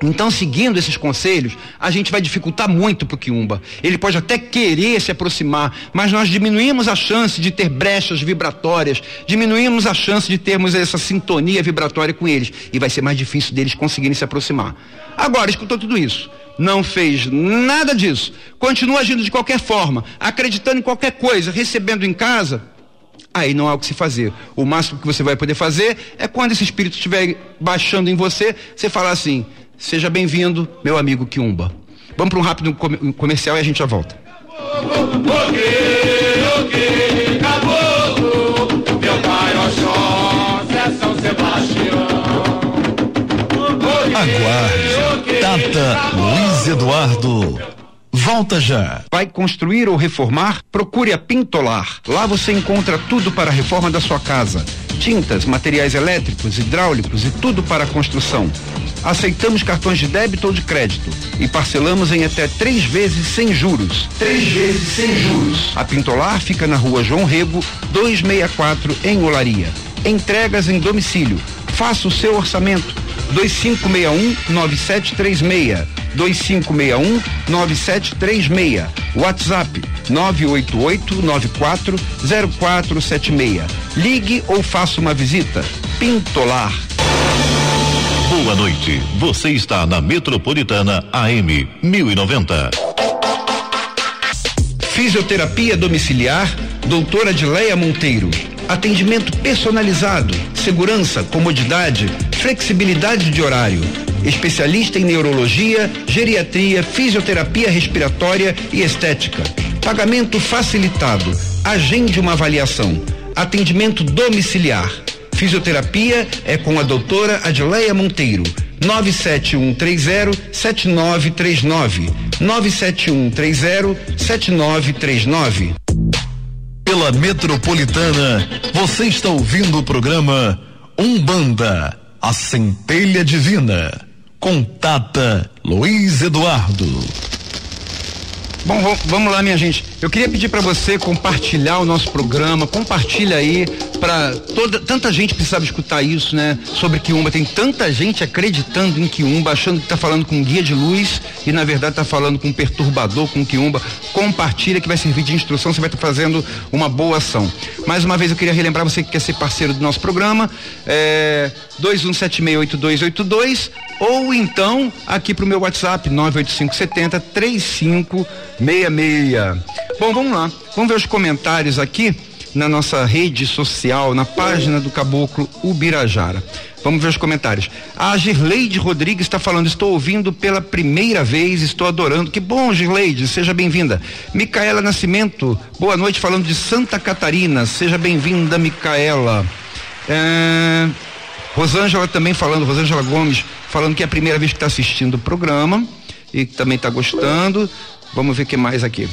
Então, seguindo esses conselhos, a gente vai dificultar muito para o Quiumba. Ele pode até querer se aproximar, mas nós diminuímos a chance de ter brechas vibratórias, diminuímos a chance de termos essa sintonia vibratória com eles. E vai ser mais difícil deles conseguirem se aproximar. Agora, escutou tudo isso. Não fez nada disso. Continua agindo de qualquer forma, acreditando em qualquer coisa, recebendo em casa, aí não há o que se fazer. O máximo que você vai poder fazer é quando esse espírito estiver baixando em você, você falar assim: Seja bem-vindo, meu amigo Kiumba. Vamos para um rápido com- comercial e a gente já volta. Aguarde. Tata Luiz Eduardo. Volta já. Vai construir ou reformar? Procure a Pintolar. Lá você encontra tudo para a reforma da sua casa: tintas, materiais elétricos, hidráulicos e tudo para a construção. Aceitamos cartões de débito ou de crédito e parcelamos em até três vezes sem juros. Três vezes sem juros. A Pintolar fica na rua João Rego, 264, em Olaria. Entregas em domicílio. Faça o seu orçamento. 2561-9736. 2561-9736. WhatsApp 988-940476. Ligue ou faça uma visita. Pintolar. Boa noite. Você está na Metropolitana AM 1090. Fisioterapia domiciliar, doutora Adileia Monteiro. Atendimento personalizado, segurança, comodidade, flexibilidade de horário. Especialista em neurologia, geriatria, fisioterapia respiratória e estética. Pagamento facilitado. Agende uma avaliação. Atendimento domiciliar. Fisioterapia é com a doutora Adileia Monteiro. 97130-7939. 97130-7939. Pela Metropolitana, você está ouvindo o programa Umbanda, a centelha divina, com Tata Luiz Eduardo. Bom, vamos lá, minha gente. Eu queria pedir para você compartilhar o nosso programa, compartilha aí para toda tanta gente precisava escutar isso, né? Sobre Quiumba, tem tanta gente acreditando em Quiumba, achando que tá falando com guia de luz e na verdade tá falando com perturbador, com Quiumba. Compartilha que vai servir de instrução, você vai estar fazendo uma boa ação. Mais uma vez eu queria relembrar você que quer ser parceiro do nosso programa, é 21768282 ou então aqui pro meu WhatsApp 98570 3566. Bom, vamos lá. Vamos ver os comentários aqui na nossa rede social, na página do Caboclo Ubirajara. Vamos ver os comentários. A Girleide Rodrigues está falando, estou ouvindo pela primeira vez, estou adorando. Que bom, Girleide, seja bem-vinda. Micaela Nascimento, boa noite, falando de Santa Catarina. Seja bem-vinda, Micaela. É... Rosângela também falando, Rosângela Gomes, falando que é a primeira vez que está assistindo o programa e que também está gostando. Vamos ver o que mais aqui.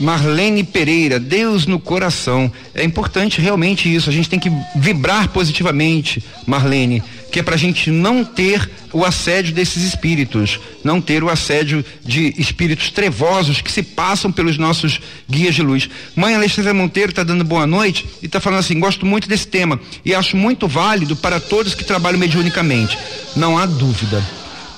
Marlene Pereira, Deus no coração. É importante realmente isso. A gente tem que vibrar positivamente, Marlene, que é pra gente não ter o assédio desses espíritos, não ter o assédio de espíritos trevosos que se passam pelos nossos guias de luz. Mãe Alexandra Monteiro está dando boa noite e está falando assim: gosto muito desse tema e acho muito válido para todos que trabalham mediunicamente. Não há dúvida.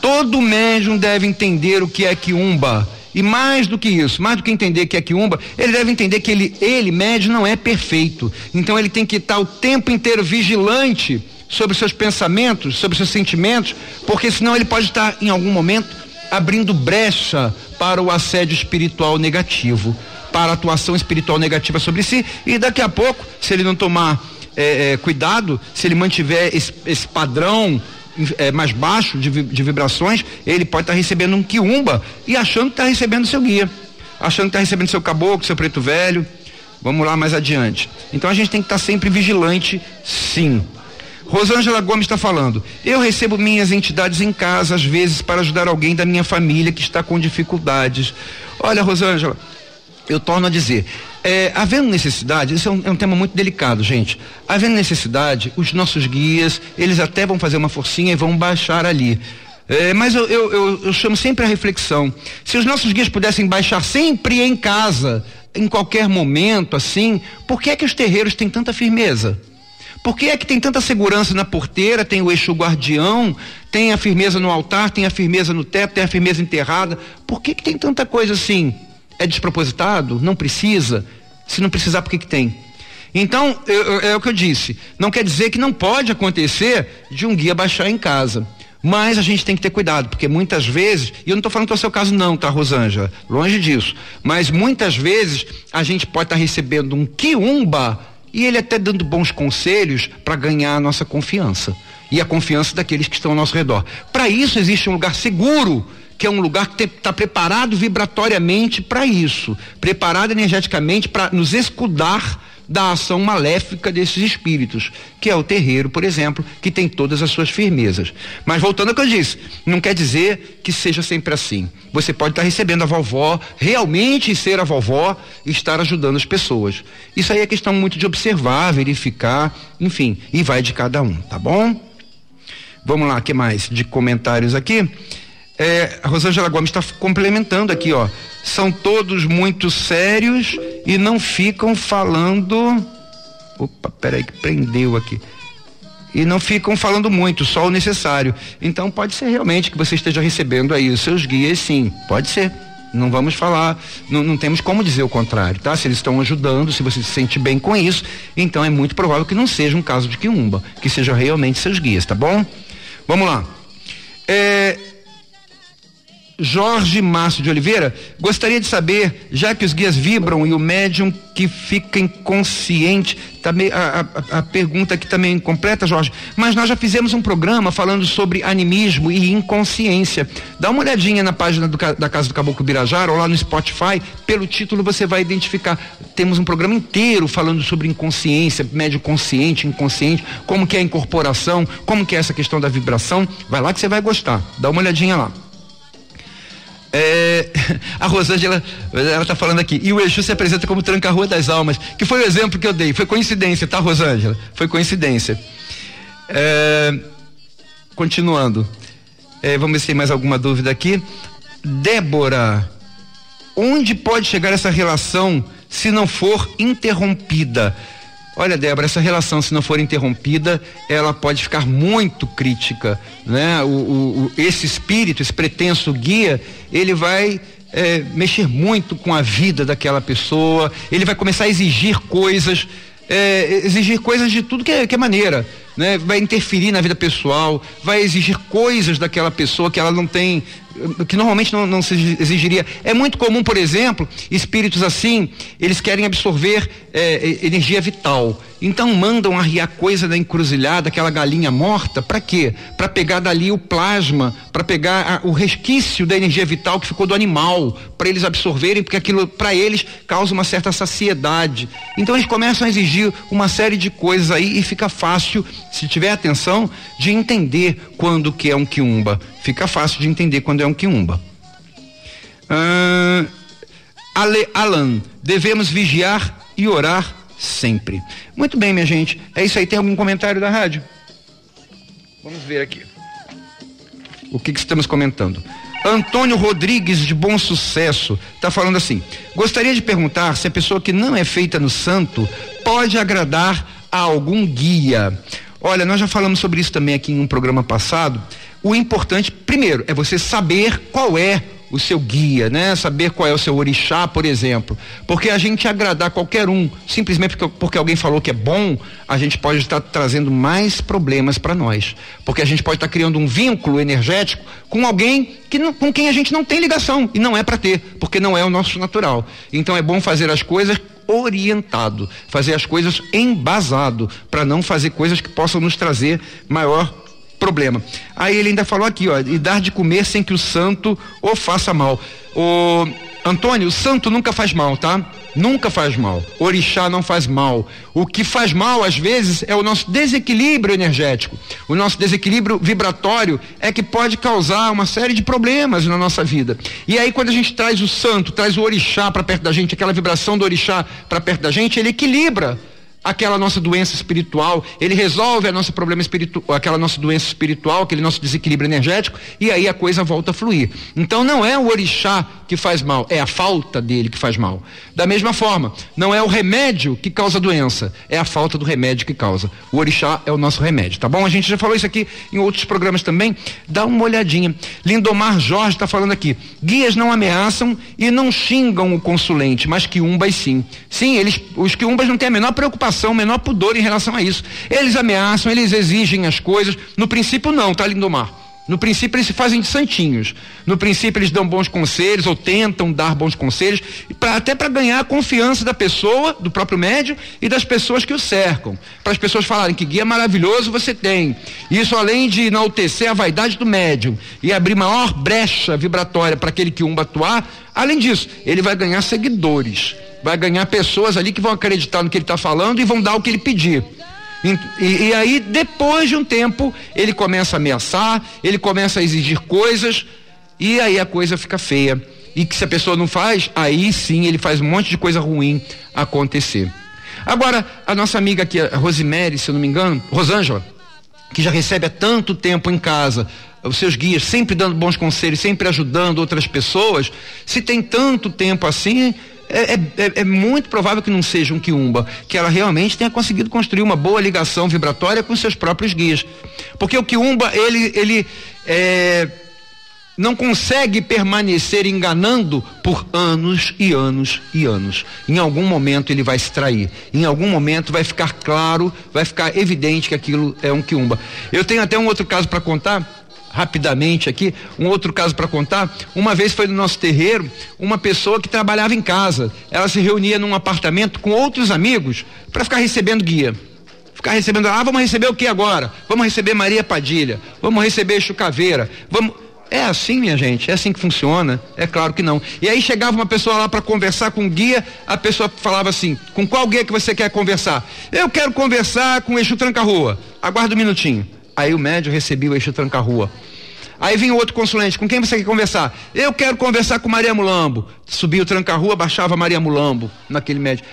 Todo médium deve entender o que é quiumba. E mais do que isso, mais do que entender que é quiumba, ele deve entender que ele, ele médium, não é perfeito. Então ele tem que estar o tempo inteiro vigilante sobre seus pensamentos, sobre seus sentimentos, porque senão ele pode estar em algum momento abrindo brecha para o assédio espiritual negativo, para a atuação espiritual negativa sobre si. E daqui a pouco, se ele não tomar eh, eh, cuidado, se ele mantiver esse, esse padrão é, mais baixo de, de vibrações, ele pode estar recebendo um quiumba e achando que está recebendo seu guia, achando que está recebendo seu caboclo, seu preto velho. Vamos lá mais adiante. Então a gente tem que estar sempre vigilante, sim. Rosângela Gomes está falando. Eu recebo minhas entidades em casa, às vezes, para ajudar alguém da minha família que está com dificuldades. Olha, Rosângela, eu torno a dizer, é, havendo necessidade, isso é um, é um tema muito delicado, gente. Havendo necessidade, os nossos guias, eles até vão fazer uma forcinha e vão baixar ali. É, mas eu, eu, eu, eu chamo sempre a reflexão. Se os nossos guias pudessem baixar sempre em casa, em qualquer momento, assim, por que é que os terreiros têm tanta firmeza? Por que é que tem tanta segurança na porteira, tem o eixo guardião, tem a firmeza no altar, tem a firmeza no teto, tem a firmeza enterrada? Por que que tem tanta coisa assim? É despropositado? Não precisa? Se não precisar, por que que tem? Então, eu- eu- é o que eu disse. Não quer dizer que não pode acontecer de um guia baixar em casa. Mas a gente tem que ter cuidado, porque muitas vezes, e eu não estou falando que é o seu caso não, tá, Rosângela? Longe disso. Mas muitas vezes a gente pode estar recebendo um quiumba e ele até dando bons conselhos para ganhar a nossa confiança. e a confiança daqueles que estão ao nosso redor. Para isso existe um lugar seguro, que é um lugar que está preparado vibratoriamente para isso, preparado energeticamente para nos escudar da ação maléfica desses espíritos, que é o terreiro, por exemplo, que tem todas as suas firmezas. Mas voltando ao que eu disse, não quer dizer que seja sempre assim. Você pode estar recebendo a vovó, realmente ser a vovó e estar ajudando as pessoas. Isso aí é questão muito de observar, verificar, enfim, e vai de cada um, tá bom? Vamos lá, que mais de comentários aqui? É, a Rosângela Gomes está complementando aqui, ó. São todos muito sérios e não ficam falando. Opa, peraí que prendeu aqui. E não ficam falando muito, só o necessário. Então pode ser realmente que você esteja recebendo aí os seus guias, sim, pode ser. Não vamos falar, não, não, temos como dizer o contrário, tá? Se eles estão ajudando, se você se sente bem com isso, então é muito provável que não seja um caso de quiumba, que seja realmente seus guias, tá bom? Vamos lá. É, Jorge Márcio de Oliveira, gostaria de saber, já que os guias vibram e o médium que fica inconsciente, tá a, a, a, pergunta aqui também completa, Jorge, mas nós já fizemos um programa falando sobre animismo e inconsciência. Dá uma olhadinha na página do, da Casa do Caboclo Birajara ou lá no Spotify, pelo título você vai identificar. Temos um programa inteiro falando sobre inconsciência, médio consciente, inconsciente, como que é a incorporação, como que é essa questão da vibração. Vai lá que você vai gostar. Dá uma olhadinha lá. É, a Rosângela, ela está falando aqui, e o Exu se apresenta como tranca-rua das almas, que foi o exemplo que eu dei, foi coincidência, tá, Rosângela? Foi coincidência. É, continuando, é, vamos ver se tem mais alguma dúvida aqui. Débora, onde pode chegar essa relação se não for interrompida? Olha, Débora, essa relação, se não for interrompida, ela pode ficar muito crítica, né? O, o, o esse espírito, esse pretenso guia, ele vai é, mexer muito com a vida daquela pessoa, ele vai começar a exigir coisas, é, exigir coisas de tudo que é, que é maneira, né? Vai interferir na vida pessoal, vai exigir coisas daquela pessoa que ela não tem que normalmente não, não, se exigiria. É muito comum, por exemplo, espíritos assim, eles querem absorver é, energia vital. Então mandam arriar coisa da encruzilhada, aquela galinha morta, para quê? Para pegar dali o plasma, para pegar a, o resquício da energia vital que ficou do animal, para eles absorverem, porque aquilo para eles causa uma certa saciedade. Então eles começam a exigir uma série de coisas aí e fica fácil, se tiver atenção, de entender quando que é um quiumba. Fica fácil de entender quando é um quiumba. Ah, Ale, Alan, devemos vigiar e orar sempre. Muito bem, minha gente. É isso aí. Tem algum comentário da rádio? Vamos ver aqui. O que, que estamos comentando? Antônio Rodrigues de Bom Sucesso está falando assim: gostaria de perguntar se a pessoa que não é feita no santo pode agradar a algum guia. Olha, nós já falamos sobre isso também aqui em um programa passado. O importante, primeiro, é você saber qual é o seu guia, né? Saber qual é o seu orixá, por exemplo. Porque a gente agradar qualquer um, simplesmente porque, porque alguém falou que é bom, a gente pode estar trazendo mais problemas para nós. Porque a gente pode estar criando um vínculo energético com alguém que não, com quem a gente não tem ligação e não é para ter, porque não é o nosso natural. Então é bom fazer as coisas orientado, fazer as coisas embasado, para não fazer coisas que possam nos trazer maior problema. Aí ele ainda falou aqui, ó, e dar de comer sem que o santo o faça mal. O Antônio, o santo nunca faz mal, tá? Nunca faz mal. Orixá não faz mal. O que faz mal, às vezes, é o nosso desequilíbrio energético. O nosso desequilíbrio vibratório é que pode causar uma série de problemas na nossa vida. E aí, quando a gente traz o santo, traz o orixá para perto da gente, aquela vibração do orixá para perto da gente, ele equilibra aquela nossa doença espiritual, ele resolve a nossa problema espiritual, aquela nossa doença espiritual, aquele nosso desequilíbrio energético, e aí a coisa volta a fluir. Então não é o orixá que faz mal, é a falta dele que faz mal. Da mesma forma, não é o remédio que causa a doença, é a falta do remédio que causa. O orixá é o nosso remédio, tá bom? A gente já falou isso aqui em outros programas também. Dá uma olhadinha. Lindomar Jorge está falando aqui. Guias não ameaçam e não xingam o consulente, mas que umbas sim. Sim, eles, os que umbas não têm a menor preocupação preocupação, menor pudor em relação a isso. Eles ameaçam, eles exigem as coisas. No princípio, não, tá, Lindomar? No princípio, eles se fazem de santinhos. No princípio, eles dão bons conselhos ou tentam dar bons conselhos, pra, até para ganhar a confiança da pessoa, do próprio médium e das pessoas que o cercam. Para as pessoas falarem que guia maravilhoso você tem. Isso, além de enaltecer a vaidade do médium e abrir maior brecha vibratória para aquele que umba atuar, além disso, ele vai ganhar seguidores. Vai ganhar pessoas ali que vão acreditar no que ele está falando e vão dar o que ele pedir. E, e, aí, depois de um tempo, ele começa a ameaçar, ele começa a exigir coisas, e aí a coisa fica feia. E que se a pessoa não faz, aí sim ele faz um monte de coisa ruim acontecer. Agora, a nossa amiga aqui, a Rosemary, se eu não me engano, Rosângela, que já recebe há tanto tempo em casa os seus guias, sempre dando bons conselhos, sempre ajudando outras pessoas, se tem tanto tempo assim, é, é, é, é, muito provável que não seja um quiumba, que ela realmente tenha conseguido construir uma boa ligação vibratória com seus próprios guias. Porque o quiumba, ele, ele é, não consegue permanecer enganando por anos e anos e anos. Em algum momento ele vai se trair. Em algum momento vai ficar claro, vai ficar evidente que aquilo é um quiumba. Eu tenho até um outro caso para contar rapidamente aqui, um outro caso para contar. Uma vez foi no nosso terreiro uma pessoa que trabalhava em casa. Ela se reunia num apartamento com outros amigos para ficar recebendo guia. Ficar recebendo, ah, vamos receber o que agora? Vamos receber Maria Padilha, vamos receber Chucaveira, vamos. É assim, minha gente, é assim que funciona? É claro que não. E aí chegava uma pessoa lá para conversar com o guia, a pessoa falava assim: com qual guia que você quer conversar? Eu quero conversar com o Eixo Tranca-Rua. Aguarda um minutinho. Aí o médium recebia o eixo tranca-rua. Aí vinha outro consulente, com quem você quer conversar? Eu quero conversar com Maria Mulambo. Subia o tranca-rua, baixava Maria Mulambo naquele médium.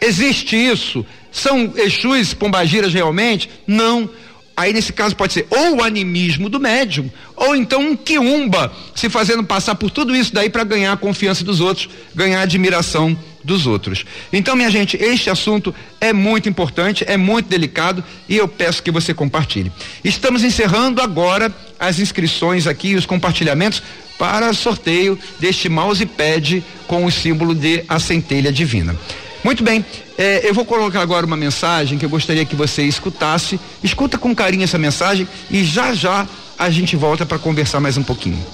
Existe isso? São Exus pombagiras realmente? Não. Aí nesse caso pode ser ou o animismo do médium, ou então um quiumba se fazendo passar por tudo isso daí para ganhar a confiança dos outros, ganhar a admiração dos outros. Então, minha gente, este assunto é muito importante, é muito delicado e eu peço que você compartilhe. Estamos encerrando agora as inscrições aqui, os compartilhamentos para sorteio deste mousepad com o símbolo de a centelha divina. Muito bem, é, eu vou colocar agora uma mensagem que eu gostaria que você escutasse. Escuta com carinho essa mensagem e já já a gente volta para conversar mais um pouquinho.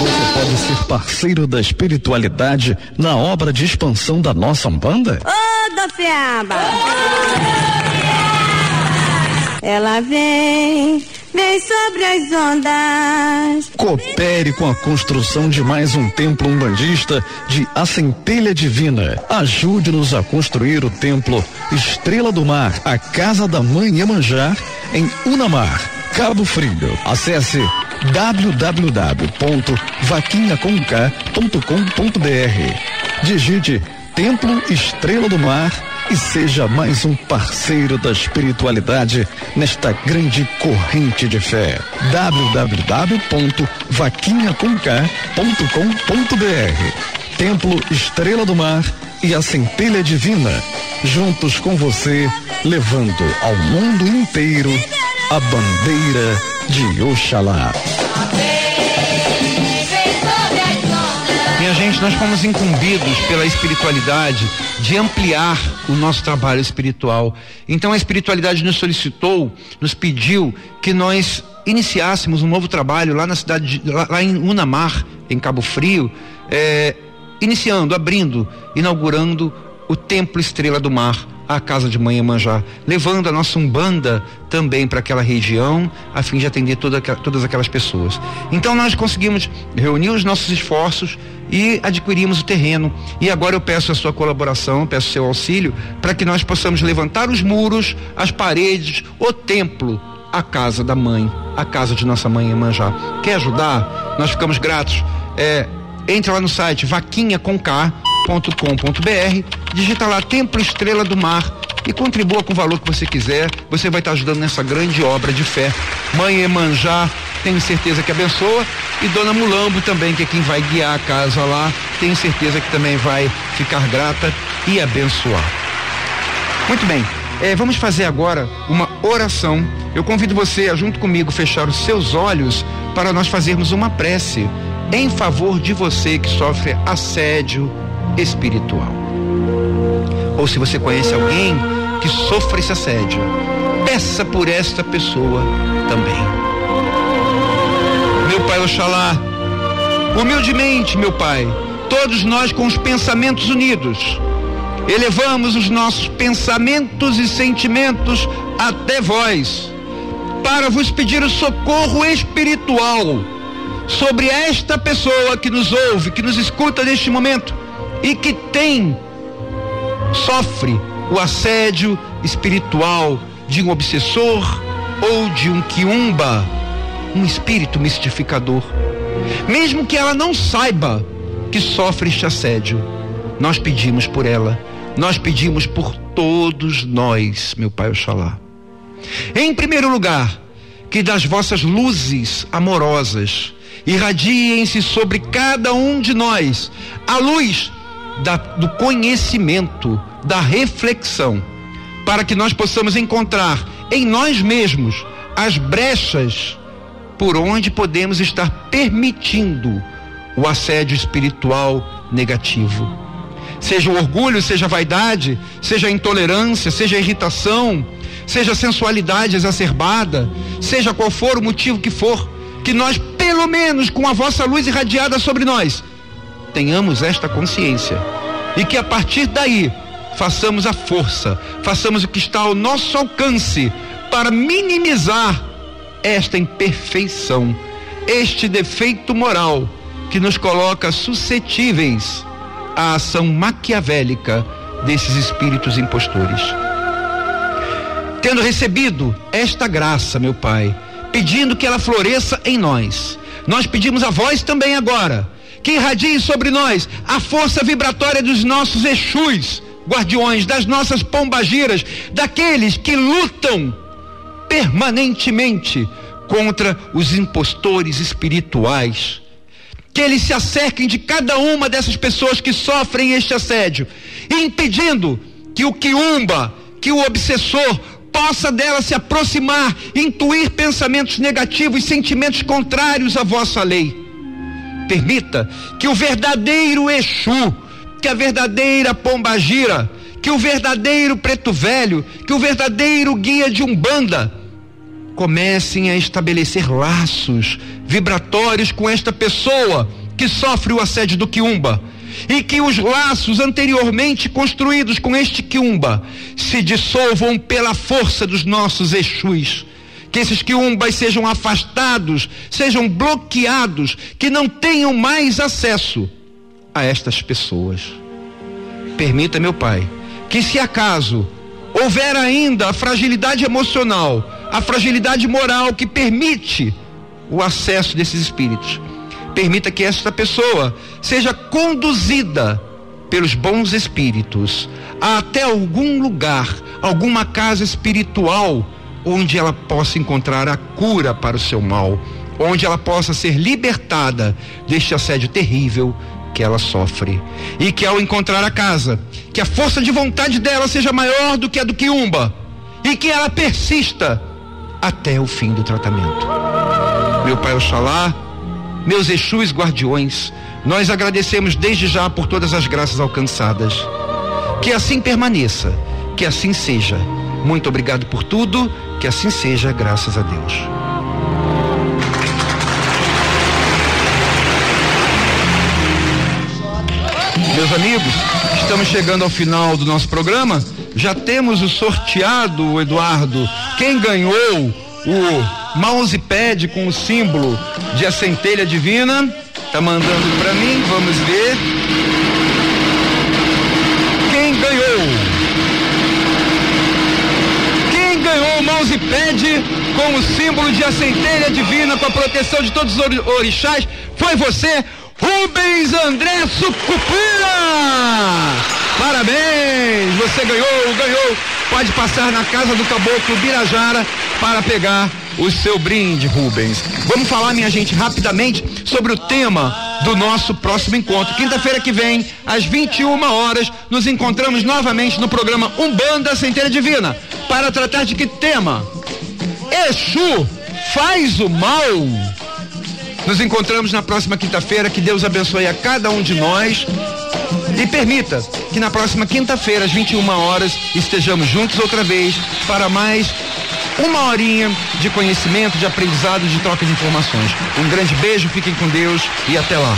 Você pode ser parceiro da espiritualidade na obra de expansão da nossa Umbanda? Ô, oh, Dofiaba! Ela vem vem sobre as ondas. Coopere com a construção de mais um templo umbandista de A Centelha Divina. Ajude-nos a construir o templo Estrela do Mar, a Casa da Mãe Iemanjá, em Unamar, Cabo Frio. Acesse www.vaquinhaconk.com.br. Digite Templo Estrela do Mar e seja mais um parceiro da espiritualidade nesta grande corrente de fé. www.vaquinhaconk.com.br Templo Estrela do Mar e a Centelha Divina, juntos com você, levando ao mundo inteiro a bandeira de Oxalá. Gente, nós fomos incumbidos pela espiritualidade de ampliar o nosso trabalho espiritual. Então a espiritualidade nos solicitou, nos pediu que nós iniciássemos um novo trabalho lá na cidade, de, lá, lá, em Unamar, em Cabo Frio, é, iniciando, abrindo, inaugurando o Templo Estrela do Mar a casa de Mãe Manjá, levando a nossa Umbanda também para aquela região, a fim de atender toda, todas aquelas pessoas. Então nós conseguimos reunir os nossos esforços e adquirimos o terreno. E agora eu peço a sua colaboração, peço seu auxílio, para que nós possamos levantar os muros, as paredes, o templo, a casa da mãe, a casa de nossa mãe Emanjá. Quer ajudar? Nós ficamos gratos. É, lá no site vaquinha com K www.templo.com.br, digita lá Templo Estrela do Mar e contribua com o valor que você quiser. Você vai estar ajudando nessa grande obra de fé. Mãe Emanjá, tenho certeza que abençoa. E Dona Mulambo também, que é quem vai guiar a casa lá, tenho certeza que também vai ficar grata e abençoar. Muito bem, é, vamos fazer agora uma oração. Eu convido você a, junto comigo, fechar os seus olhos para nós fazermos uma prece em favor de você que sofre assédio, espiritual. Ou se você conhece alguém que sofra esse assédio, peça por esta pessoa também. Meu Pai Oxalá, humildemente, meu Pai, todos nós com os pensamentos unidos, elevamos os nossos pensamentos e sentimentos até vós, para vos pedir o socorro espiritual sobre esta pessoa que nos ouve, que nos escuta neste momento e que tem, sofre o assédio espiritual de um obsessor ou de um quiumba, um espírito mistificador. Mesmo que ela não saiba que sofre este assédio, nós pedimos por ela, nós pedimos por todos nós, meu Pai Oxalá. Em primeiro lugar, que das vossas luzes amorosas irradiem-se sobre cada um de nós a luz da, do conhecimento, da reflexão, para que nós possamos encontrar em nós mesmos as brechas por onde podemos estar permitindo o assédio espiritual negativo. Seja o orgulho, seja a vaidade, seja a intolerância, seja a irritação, seja a sensualidade exacerbada, seja qual for o motivo que for, que nós, pelo menos com a vossa luz irradiada sobre nós, tenhamos esta consciência e que a partir daí façamos a força, façamos o que está ao nosso alcance para minimizar esta imperfeição, este defeito moral que nos coloca suscetíveis à ação maquiavélica desses espíritos impostores. Tendo recebido esta graça, meu Pai, pedindo que ela floresça em nós, nós pedimos a vós também agora que irradie sobre nós a força vibratória dos nossos Exus, guardiões, das nossas pombagiras, daqueles que lutam permanentemente contra os impostores espirituais. Que eles se acerquem de cada uma dessas pessoas que sofrem este assédio, impedindo que o quiumba, que o obsessor, possa dela se aproximar, intuir pensamentos negativos, sentimentos contrários à vossa lei permita que o verdadeiro Exu, que a verdadeira Pombagira, que o verdadeiro Preto Velho, que o verdadeiro guia de Umbanda comecem a estabelecer laços vibratórios com esta pessoa que sofre o assédio do Quiumba e que os laços anteriormente construídos com este Quiumba se dissolvam pela força dos nossos Exus que esses quiumbas sejam afastados, sejam bloqueados, que não tenham mais acesso a estas pessoas. Permita, meu Pai, que se acaso houver ainda a fragilidade emocional, a fragilidade moral que permite o acesso desses espíritos, permita que esta pessoa seja conduzida pelos bons espíritos até algum lugar, alguma casa espiritual onde ela possa encontrar a cura para o seu mal, onde ela possa ser libertada deste assédio terrível que ela sofre. E que ao encontrar a casa, que a força de vontade dela seja maior do que a do Quiumba e que ela persista até o fim do tratamento. Meu Pai Oxalá, meus Exus guardiões, nós agradecemos desde já por todas as graças alcançadas. Que assim permaneça, que assim seja. Muito obrigado por tudo que assim seja, graças a Deus. Meus amigos, estamos chegando ao final do nosso programa. Já temos o sorteado, Eduardo. Quem ganhou o mousepad com o símbolo de a centelha divina? Tá mandando para mim, vamos ver. e pede com o símbolo de a centelha divina, com a proteção de todos os orixás, foi você, Rubens André Sucupira! Parabéns! Você ganhou, ganhou! Pode passar na casa do caboclo Birajara para pegar o seu brinde, Rubens. Vamos falar, minha gente, rapidamente sobre o tema do nosso próximo encontro. Quinta-feira que vem, às 21 horas, nos encontramos novamente no programa Umbanda Centelha Divina. Para tratar de que tema? Exu faz o mal? Nos encontramos na próxima quinta-feira. Que Deus abençoe a cada um de nós. E permita que na próxima quinta-feira, às 21 horas, estejamos juntos outra vez para mais uma horinha de conhecimento, de aprendizado, de troca de informações. Um grande beijo, fiquem com Deus e até lá.